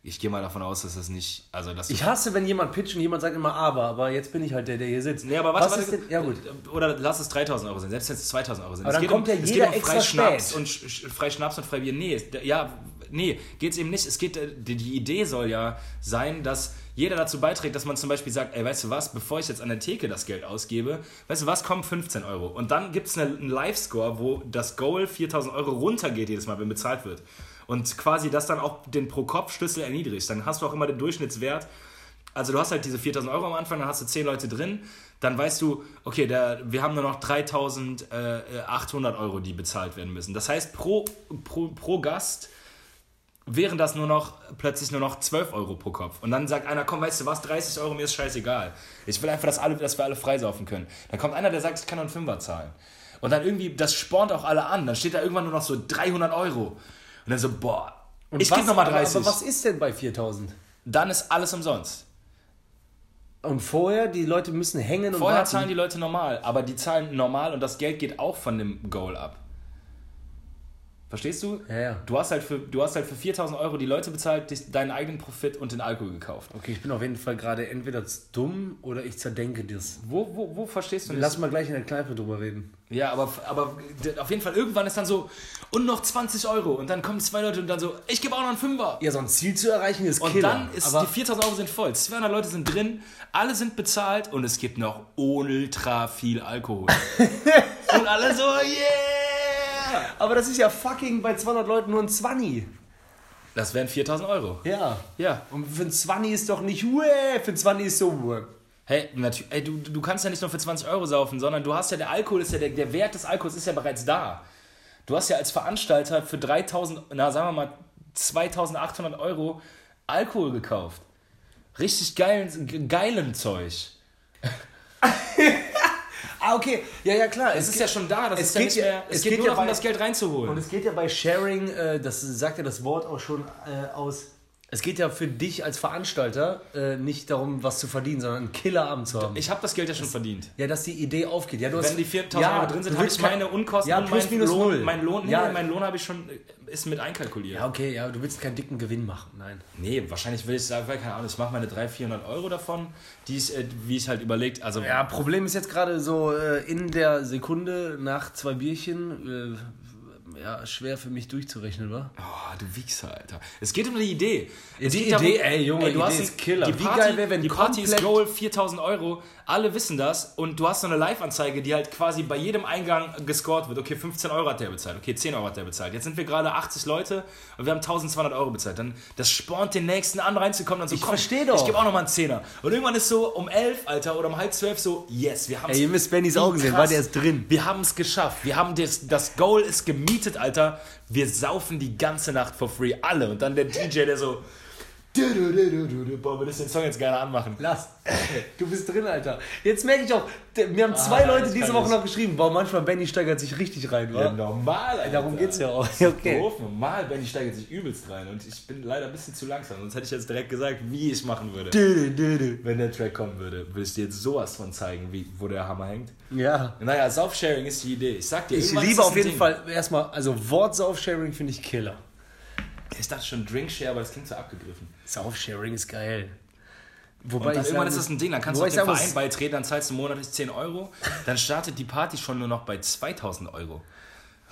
Ich gehe mal davon aus, dass das nicht. Also dass Ich hasse, wenn jemand pitcht und jemand sagt immer aber, aber jetzt bin ich halt der, der hier sitzt. Nee, aber Was warte, ist denn, ja gut. Oder lass es 3000 Euro sein, selbst wenn es 2000 Euro sind. Aber es dann kommt um, ja es jeder geht um extra Freischnaps spät. und Sch- Sch- Freischnaps und Freibier. Nee, es- ja, nee, geht's eben nicht. Es geht, äh, die, die Idee soll ja sein, dass jeder dazu beiträgt, dass man zum Beispiel sagt, ey, weißt du was, bevor ich jetzt an der Theke das Geld ausgebe, weißt du was, kommen 15 Euro. Und dann gibt es einen Live-Score, wo das Goal 4000 Euro runtergeht jedes Mal, wenn bezahlt wird. Und quasi das dann auch den Pro-Kopf-Schlüssel erniedrigt. Dann hast du auch immer den Durchschnittswert also du hast halt diese 4000 Euro am Anfang, dann hast du 10 Leute drin, dann weißt du, okay, der, wir haben nur noch 3800 Euro, die bezahlt werden müssen. Das heißt, pro, pro, pro Gast wären das nur noch, plötzlich nur noch 12 Euro pro Kopf. Und dann sagt einer, komm, weißt du was, 30 Euro, mir ist scheißegal. Ich will einfach, dass, alle, dass wir alle freisaufen können. Dann kommt einer, der sagt, ich kann nur einen Fünfer zahlen. Und dann irgendwie, das spornt auch alle an. Dann steht da irgendwann nur noch so 300 Euro. Und dann so, boah, Und ich was- gebe nochmal aber- 30. Aber was ist denn bei 4000? dann ist alles umsonst. Und vorher, die Leute müssen hängen und Vorher zahlen die Leute normal, aber die zahlen normal und das Geld geht auch von dem Goal ab. Verstehst du? Ja, ja. Du hast halt für, du hast halt für 4000 Euro die Leute bezahlt, dich- deinen eigenen Profit und den Alkohol gekauft. Okay, ich bin auf jeden Fall gerade entweder dumm oder ich zerdenke das. Wo, wo, wo verstehst du das? Lass mal gleich in der Kneipe drüber reden. Ja, aber, aber auf jeden Fall irgendwann ist dann so, und noch 20 Euro. Und dann kommen zwei Leute und dann so, ich gebe auch noch einen Fünfer. Ja, so ein Ziel zu erreichen ist Und Killer. dann ist aber die 4000 Euro sind voll. 200 Leute sind drin, alle sind bezahlt und es gibt noch ultra viel Alkohol. und alle so, yeah! aber das ist ja fucking bei 200 Leuten nur ein 20. Das wären 4000 Euro. Ja. Ja. Und für ein 20 ist doch nicht, uäh, für ein 20 ist so. Hey, natürlich, ey, du, du kannst ja nicht nur für 20 Euro saufen, sondern du hast ja, der Alkohol ist ja, der, der Wert des Alkohols ist ja bereits da. Du hast ja als Veranstalter für 3000, na sagen wir mal 2800 Euro Alkohol gekauft. Richtig geilen, geilen Zeug. Ah, okay. Ja, ja, klar. Es ist ja schon da, das es geht ja- mehr, es, es geht, geht nur ja noch um bei- das Geld reinzuholen. Und es geht ja bei Sharing, äh, das sagt ja das Wort auch schon äh, aus. Es geht ja für dich als Veranstalter äh, nicht darum, was zu verdienen, sondern einen Killerabend zu haben. ich habe das Geld ja schon verdient. ja, dass die Idee aufgeht. Ja, du hast, Wenn die 4000 ja, Euro drin sind, habe ich meine Unkosten ja, und plus mein minus Lohn, null. mein Lohn, ja, nee, mein Lohn habe ich schon, ist mit einkalkuliert. ja, okay, ja, du willst keinen dicken Gewinn machen, nein. Nee, wahrscheinlich will ich sagen, weil, keine Ahnung, ich mache meine 300, 400 Euro davon, die ich, äh, wie ich halt überlegt, also Ja, Problem ist jetzt gerade so äh, in der Sekunde nach zwei Bierchen ja, schwer für mich durchzurechnen, wa? Oh, du Wichser, Alter. Es geht um die Idee. Es die Idee, ey, Junge, du Idee hast ist Killer. Die Wie Party, geil wär, wenn die Party ist Goal 4000 Euro. Alle wissen das. Und du hast so eine Live-Anzeige, die halt quasi bei jedem Eingang gescored wird. Okay, 15 Euro hat der bezahlt. Okay, 10 Euro hat der bezahlt. Jetzt sind wir gerade 80 Leute und wir haben 1200 Euro bezahlt. Dann, das spornt den nächsten an, reinzukommen. Dann so, Ich komm, versteh doch. Ich gebe auch noch mal einen Zehner. Und irgendwann ist so um 11, Alter, oder um halb 12 so, yes, wir haben Ey, ihr müsst Bennys Augen sehen, war der ist drin. wir haben es geschafft. Wir haben das, das Goal ist gemietet, Alter. Wir saufen die ganze Nacht for free. Alle. Und dann der DJ, der so. Du, du, du, du, du, du. Boah, wir das den Song jetzt gerne anmachen. Lass. Du bist drin, Alter. Jetzt merke ich auch, mir haben zwei Ah, Leute diese Woche noch geschrieben, boah, manchmal Benny steigert sich richtig rein, wa? Ja, normal, Alter. Darum geht's ja auch. Okay. Doof, normal, Benny steigert sich übelst rein. Und ich bin leider ein bisschen zu langsam. Sonst hätte ich jetzt direkt gesagt, wie ich machen würde. Dö, dö, dö. Wenn der Track kommen würde, würde ich dir jetzt sowas von zeigen, wie, wo der Hammer hängt. Ja. Naja, Self-Sharing ist die Idee. Ich sag dir, Ich liebe auf jeden Ding. Fall erstmal, also Wort-Sauf-Sharing finde ich Killer. Ich dachte schon Drink-Share, aber das klingt so abgegriffen. Sauf-Sharing ist geil. Und Wobei dann ich irgendwann ist das ein Ding, dann kannst du sagen Verein beitreten, dann zahlst du monatlich 10 Euro, dann startet die Party schon nur noch bei 2000 Euro.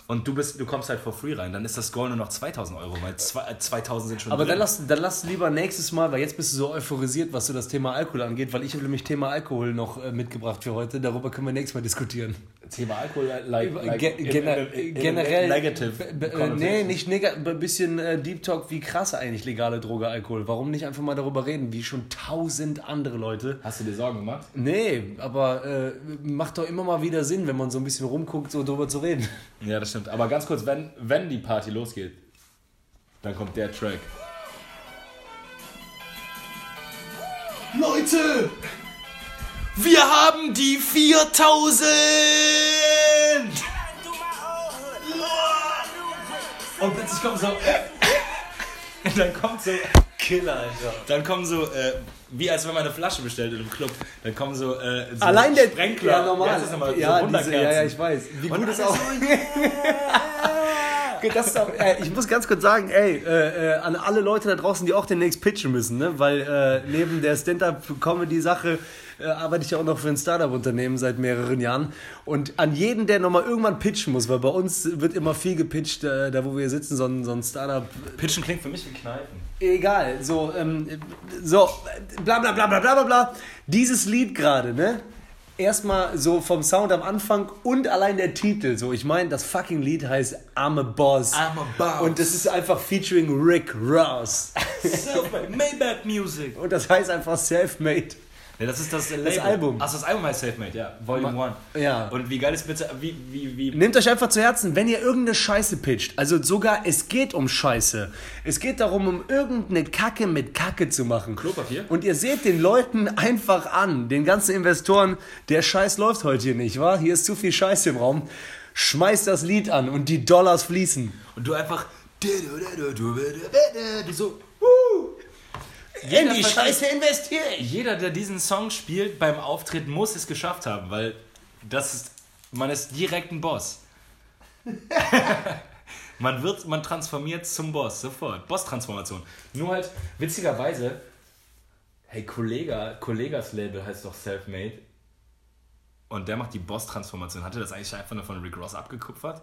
Und du, bist, du kommst halt for free rein, dann ist das Goal nur noch 2000 Euro, weil zwei, äh, 2000 sind schon Aber drin. dann lass, dann lass lieber nächstes Mal, weil jetzt bist du so euphorisiert, was so das Thema Alkohol angeht, weil ich habe nämlich Thema Alkohol noch äh, mitgebracht für heute. Darüber können wir nächstes Mal diskutieren. Thema Alkohol, like, like Ge in- gener in- in- in- generell. negative. Äh, nee, nicht negativ. Ein bisschen äh, Deep Talk, wie krass eigentlich legale Droge Alkohol. Warum nicht einfach mal darüber reden, wie schon tausend andere Leute. Hast du dir Sorgen gemacht? Nee, aber äh, macht doch immer mal wieder Sinn, wenn man so ein bisschen rumguckt, so drüber zu reden. Ja, das stimmt. Aber ganz kurz, wenn, wenn die Party losgeht, dann kommt der Track. Leute! Wir haben die 4000! Und plötzlich kommt so. dann kommt so. Killer, Alter. Dann kommen so, äh, wie als wenn man eine Flasche bestellt in einem Club, dann kommen so, äh, so Allein der Sprenkler. Ja, normal. ja, so diese, ja, ja, ich weiß. Wie Und gut ist auch. Das ist auch ey, ich muss ganz kurz sagen, ey, äh, äh, an alle Leute da draußen, die auch demnächst pitchen müssen, ne? weil äh, neben der Stand-Up-Comedy-Sache äh, arbeite ich ja auch noch für ein Startup-Unternehmen seit mehreren Jahren. Und an jeden, der nochmal irgendwann pitchen muss, weil bei uns wird immer viel gepitcht, äh, da wo wir sitzen, so ein, so ein Startup. Pitchen klingt für mich wie Kneipen. Egal, so, ähm, so, bla bla bla bla bla bla bla. Dieses Lied gerade, ne? Erstmal so vom Sound am Anfang und allein der Titel. So, ich meine, das fucking Lied heißt I'm a Boss. I'm a Boss. Und das ist einfach featuring Rick Ross. Selfmade, Maybach Music. Und das heißt einfach Selfmade. Ja, das ist das Label. Album. Achso, das Album heißt Selfmade, ja. Volume 1. Ja. Und wie geil ist bitte, wie, wie, wie, Nehmt euch einfach zu Herzen, wenn ihr irgendeine Scheiße pitcht, also sogar es geht um Scheiße. Es geht darum, um irgendeine Kacke mit Kacke zu machen. Klopapier? Und ihr seht den Leuten einfach an, den ganzen Investoren, der Scheiß läuft heute hier nicht, wa? Hier ist zu viel Scheiße im Raum. Schmeißt das Lied an und die Dollars fließen. und du einfach, du so, In die Scheiße investiere ich. jeder, der diesen Song spielt beim Auftritt, muss es geschafft haben, weil das ist, man ist direkt ein Boss. man wird, man transformiert zum Boss, sofort. Boss-Transformation. Nur halt, witzigerweise, hey, Kollega, Kollegas Label heißt doch Selfmade. Und der macht die Boss-Transformation. Hatte das eigentlich einfach nur von Rick Ross abgekupfert?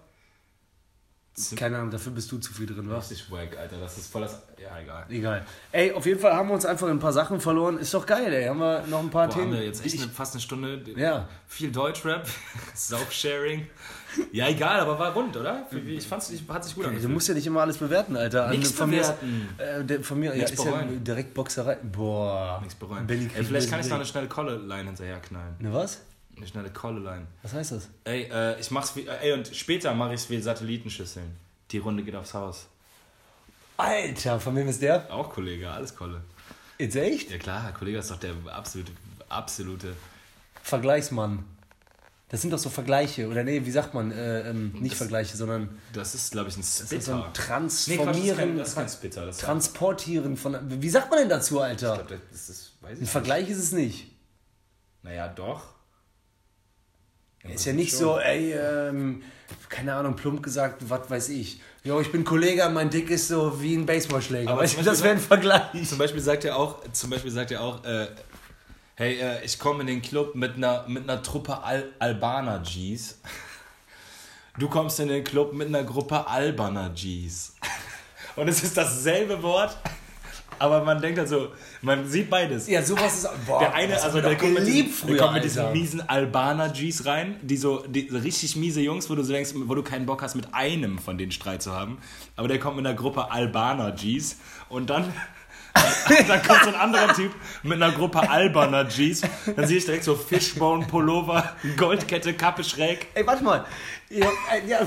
Keine Ahnung, dafür bist du zu viel drin, was? Richtig wack, Alter. Das ist voll das. Ja, egal. Egal. Ey, auf jeden Fall haben wir uns einfach in ein paar Sachen verloren. Ist doch geil, ey. Haben wir noch ein paar Boah, Themen. haben wir jetzt echt Ich- eine, fast eine Stunde. Ja. Viel Deutschrap, Sauf-Sharing. Ja, egal, aber war rund, oder? Ich fand's, ich- hat sich gut Ey, Du angefühlt. musst ja nicht immer alles bewerten, Alter. An- Nichts von mir bewerten. Äh, der, von mir ja, ist ja direkt Boxerei. Boah. Nichts bereuen. Ey, vielleicht kann ich noch eine schnelle Kolle-Line hinterherknallen. Ne, was? Eine schnelle Kolle-Line. Was heißt das? Ey, äh, ich mach's wie. Ey, und später mache ich's wie Satellitenschüsseln. Die Runde geht aufs Haus. Alter, von wem ist der? Auch Kollege, alles Kolle. Jetzt echt? Ja klar, Kollege ist doch der absolute, absolute. Vergleichsmann. Das sind doch so Vergleiche. Oder nee, wie sagt man? Äh, ähm, nicht Das- Vergleiche, sondern Das ist, glaube ich, ein das ist Spitter. so ein Nee, Quatsch, das ist Transformieren, kein, das ist kein Spitter. Das Transportieren von. Wie sagt man denn dazu, ich Alter? glaub, das ist, weiß ich Ein nicht. Vergleich ist es nicht. Naja, doch. Ist ja nicht so, ey, ähm, keine Ahnung, plump gesagt, was weiß ich. Jo, ich bin Kollege, mein Dick ist so wie ein Baseballschläger. Aber das wäre ein Vergleich. Zum Beispiel sagt er auch, zum Beispiel sagt er auch, äh, hey, äh, ich komme in den Club mit einer, mit einer Truppe Al Albaner Gs. du kommst in den Club mit einer Gruppe alberner Gs. Und es ist dasselbe Wort, aber man denkt halt so, man sieht beides. Ja, sowas ist. Boah, Der eine, also der kommt, mit diesen, der kommt mit diesen miesen Albaner-Gs rein, die so, die so richtig miese Jungs, wo du so denkst, wo du keinen Bock hast, mit einem von denen Streit zu haben. Aber der kommt mit einer Gruppe Albaner-Gs und dann. dann kommt so ein anderer Typ mit einer Gruppe alberner Gs. Dann sehe ich direkt so Fishbone, Pullover, Goldkette, Kappe schräg. Ey, warte mal. Ja, äh, ja,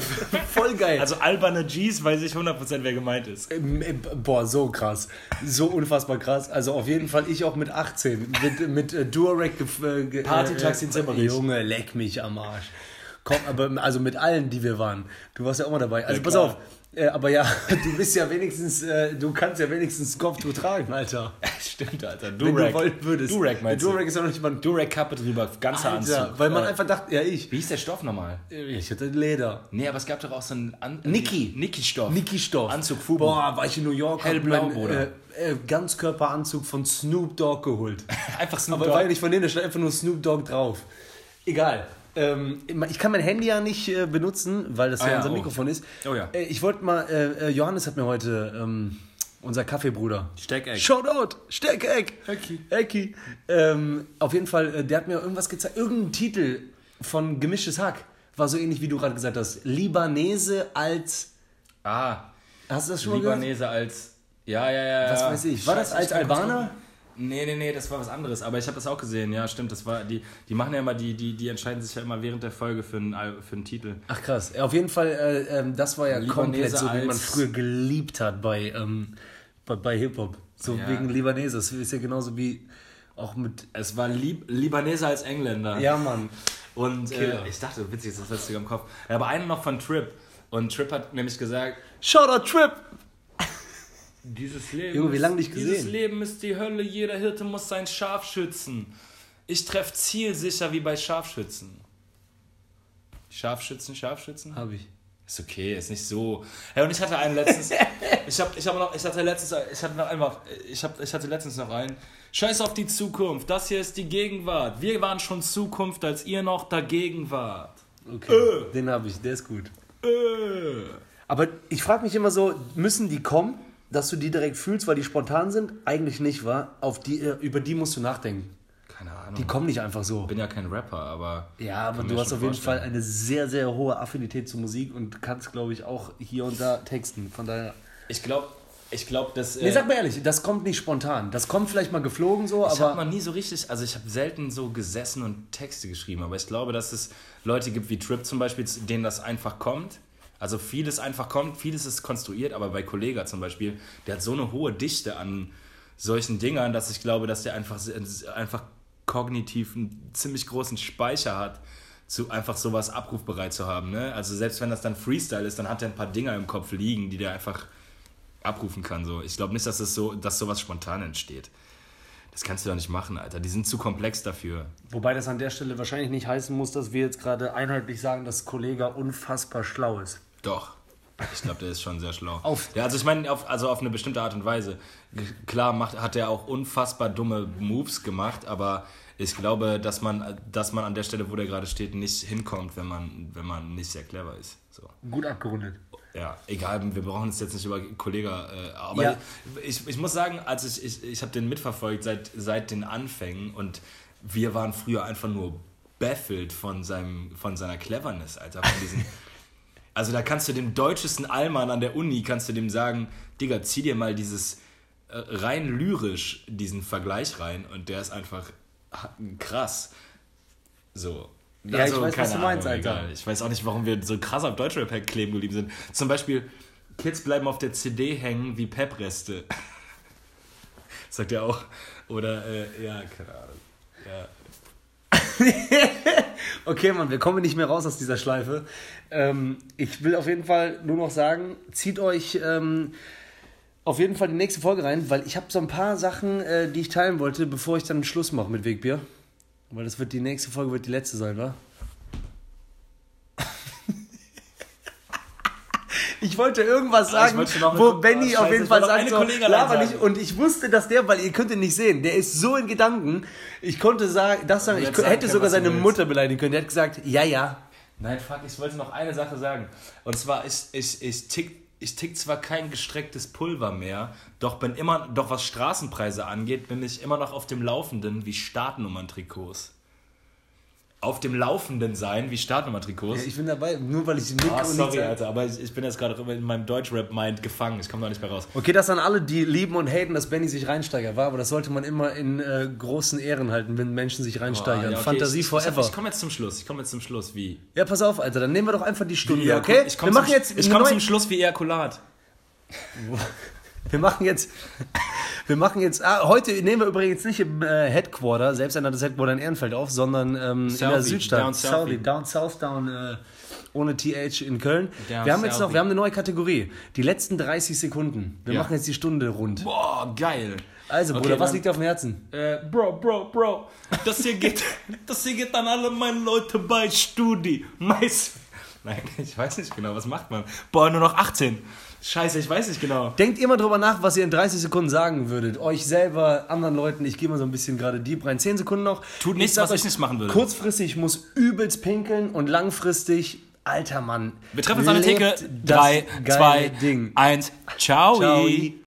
voll geil. Also alberne Gs weiß ich 100% wer gemeint ist. Ähm, äh, Boah, so krass. So unfassbar krass. Also auf jeden Fall ich auch mit 18. Mit, mit äh, Durek. Äh, Partytaxi in Zimmerich. Junge, leck mich am Arsch. Komm, aber also mit allen, die wir waren. Du warst ja auch mal dabei. Also Ja, pass klar. auf. Äh, aber ja, du bist ja wenigstens, äh, du kannst ja wenigstens Kopftuch tragen, Alter. Stimmt, Alter. Wenn Durag. du wollen würdest. Durag meinst du? Durag ist ja noch nicht mal ein Durag Kappe drüber, ganzer Alter, Anzug. weil man Äh, einfach dachte, ja ich. Wie hieß der Stoff nochmal? Ich hatte Leder. Nee, aber es gab doch auch so einen An Niki. Niki-Stoff. Niki-Stoff. Anzug Fubu. Boah, war ich in New York. Hellblau, Bruder. Äh, äh, Ganzkörperanzug von Snoop Dogg geholt. Einfach Snoop Aber Dogg. war ja nicht von denen, da stand einfach nur Snoop Dogg drauf. Egal. Ähm, ich kann mein Handy ja nicht äh, benutzen, weil das Ah ja, unser oh. Mikrofon ist. Oh ja. Äh, ich wollte mal, äh, äh, Johannes hat mir heute, ähm, unser Kaffeebruder. Steckeck. Shoutout, Steckeck. Ecki. Ecki. Ähm, auf jeden Fall, äh, der hat mir irgendwas gezeigt, irgendein Titel von Gemischtes Hack. War so ähnlich, wie du gerade gesagt hast. Libanese als, Ah, hast du das schon mal gehört? Libanese als... Ja, ja, ja. Was ja. weiß ich. War das Scheiße, als kann kurz Albaner? Nee, nee, nee, das war was anderes. Aber ich habe das auch gesehen. Ja, stimmt. Das war, die, die machen ja immer, die, die, die entscheiden sich ja immer während der Folge für einen, für einen Titel. Ach krass. Ja, Auf jeden Fall, äh, ähm, das war ja Libanese komplett so, wie man früher geliebt hat bei, ähm, bei, bei Hip-Hop. So Ja. wegen Libanese. Das ist ja genauso wie auch mit. Es war Lib Libanese als Engländer. Ja, Mann. Und äh, ich dachte, witzig, das hast du im Kopf. Ja, aber einen noch von Trip. Und Trip hat nämlich gesagt, Shoutout Trip! Dieses Leben, Junge, wie ist- lange nicht dieses gesehen? Leben ist die Hölle, jeder Hirte muss sein Schaf schützen. Ich treffe zielsicher wie bei Scharfschützen. Scharfschützen, Scharfschützen? Hab ich. Ist okay, ist nicht so. Ja, und ich hatte einen letztens. ich, hab, ich, hab noch, ich hatte letztens. Ich hatte noch einfach. Ich, hab, ich hatte letztens noch einen. Scheiß auf die Zukunft. Das hier ist die Gegenwart. Wir waren schon Zukunft, als ihr noch dagegen wart. Okay. Den habe ich, der ist gut. Äh. Aber ich frage mich immer so, müssen die kommen, dass du die direkt fühlst, weil die spontan sind? Eigentlich nicht, wa? Auf die, äh, über die musst du nachdenken. Keine Ahnung. Die kommen nicht einfach so. Ich bin ja kein Rapper, aber. Ja, aber du hast auf jeden vorstellen. Fall eine sehr, sehr hohe Affinität zur Musik und kannst, glaube ich, auch hier und da texten. Von daher. Ich glaube, ich glaube, dass. Nee, äh, sag mal ehrlich, das kommt nicht spontan. Das kommt vielleicht mal geflogen so, Ich habe aber. noch nie so richtig, also ich habe selten so gesessen und Texte geschrieben, aber ich glaube, dass es Leute gibt wie Trip zum Beispiel, denen das einfach kommt. Also vieles einfach kommt, vieles ist konstruiert, aber bei Kollega zum Beispiel, der hat so eine hohe Dichte an solchen Dingern, dass ich glaube, dass der einfach, einfach kognitiv einen ziemlich großen Speicher hat, zu einfach sowas abrufbereit zu haben. Ne? Also selbst wenn das dann Freestyle ist, dann hat er ein paar Dinger im Kopf liegen, die der einfach abrufen kann. So. Ich glaube nicht, dass, das so, dass sowas spontan entsteht. Das kannst du doch nicht machen, Alter. Die sind zu komplex dafür. Wobei das an der Stelle wahrscheinlich nicht heißen muss, dass wir jetzt gerade einheitlich sagen, dass Kollege unfassbar schlau ist. Doch. Ich glaube, der ist schon sehr schlau. Auf- ja, also ich meine, auf, also auf eine bestimmte Art und Weise. Klar macht, hat er auch unfassbar dumme Moves gemacht, aber ich glaube, dass man, dass man an der Stelle, wo der gerade steht, nicht hinkommt, wenn man, wenn man nicht sehr clever ist. So. Gut abgerundet. Ja, egal, wir brauchen uns jetzt nicht über Kollega, äh, aber Ja. ich, ich muss sagen, als ich, ich, ich habe den mitverfolgt seit, seit den Anfängen und wir waren früher einfach nur baffled von, seinem, von seiner Cleverness, Alter, von diesen, also da kannst du dem deutschesten Allmann an der Uni, kannst du dem sagen, Digga, zieh dir mal dieses äh, rein lyrisch, diesen Vergleich rein und der ist einfach krass. So. Also, Ja, ich weiß, was keine du meinst, Ahnung, Alter. egal. Ich weiß auch nicht, warum wir so krass auf Deutschrap kleben geblieben sind. Zum Beispiel, Kids bleiben auf der CD hängen wie Pep-Reste. Sagt er auch. Oder, äh, ja, keine Ahnung. Ja. Okay, Mann, wir kommen nicht mehr raus aus dieser Schleife. Ähm, ich will auf jeden Fall nur noch sagen, zieht euch ähm, auf jeden Fall die nächste Folge rein, weil ich habe so ein paar Sachen, äh, die ich teilen wollte, bevor ich dann Schluss mache mit Wegbier. Weil das wird die nächste Folge wird die letzte sein, wa? Ich wollte irgendwas Ah, sagen, wollte wo Benny auf jeden Fall sagt, so, laber sagen. nicht. Und ich wusste, dass der, weil ihr könnt ihn nicht sehen, der ist so in Gedanken. Ich konnte sagen, das sagen, ich sagen hätte sogar seine willst. Mutter beleidigen können. Der hat gesagt, ja, ja. Nein, fuck, ich wollte noch eine Sache sagen. Und zwar, ich, ich, ich, tick, ich tick zwar kein gestrecktes Pulver mehr, doch bin immer, doch was Straßenpreise angeht, bin ich immer noch auf dem Laufenden wie Startnummern-Trikots. Auf dem Laufenden sein wie Startnummer-Trikots. Ich bin dabei, nur weil ich Nick Ah, und sorry, Alter, aber ich, ich bin jetzt gerade in meinem Deutschrap-Mind gefangen. Ich komme da nicht mehr raus. Okay, das an alle, die lieben und haten, dass Benny sich reinsteigert war, aber das sollte man immer in äh, großen Ehren halten, wenn Menschen sich reinsteigern. Ah, ja, okay, Fantasie ich, forever. Ich, ich komme jetzt zum Schluss. Ich komme jetzt zum Schluss. Wie? ja, pass auf, Alter, dann nehmen wir doch einfach die Stunde, Ja, okay? Ich komme zum, komm zum Schluss wie Ejakulat. Wir machen jetzt, wir machen jetzt, ah, heute nehmen wir übrigens nicht im äh, Headquarter, selbsternanntes Headquarter in Ehrenfeld auf, sondern ähm, in der Southie, Südstadt. down Southie, Southie. down South, down, äh, ohne TH in Köln. Down wir haben jetzt noch, Southie. wir haben eine neue Kategorie. Die letzten 30 Sekunden. Wir Ja. machen jetzt die Stunde rund. Boah, geil. Also, Okay, Bruder, was dann- liegt dir auf dem Herzen? Äh, Bro, Bro, Bro. Das hier geht, das hier geht an alle meine Leute bei Studi. Mais. Nein, ich weiß nicht genau. Was macht man? Boah, nur noch 18. Scheiße, ich weiß nicht genau. Denkt immer drüber nach, was ihr in 30 Sekunden sagen würdet. Euch selber, anderen Leuten. Ich gehe mal so ein bisschen gerade deep rein. 10 Sekunden noch. Tut nichts, was ich euch, nicht machen würde. Kurzfristig muss übelst pinkeln und langfristig, alter Mann. Wir treffen uns an der Theke. lebt das 3, geile 2, Ding. 1. Ciao. Ciao.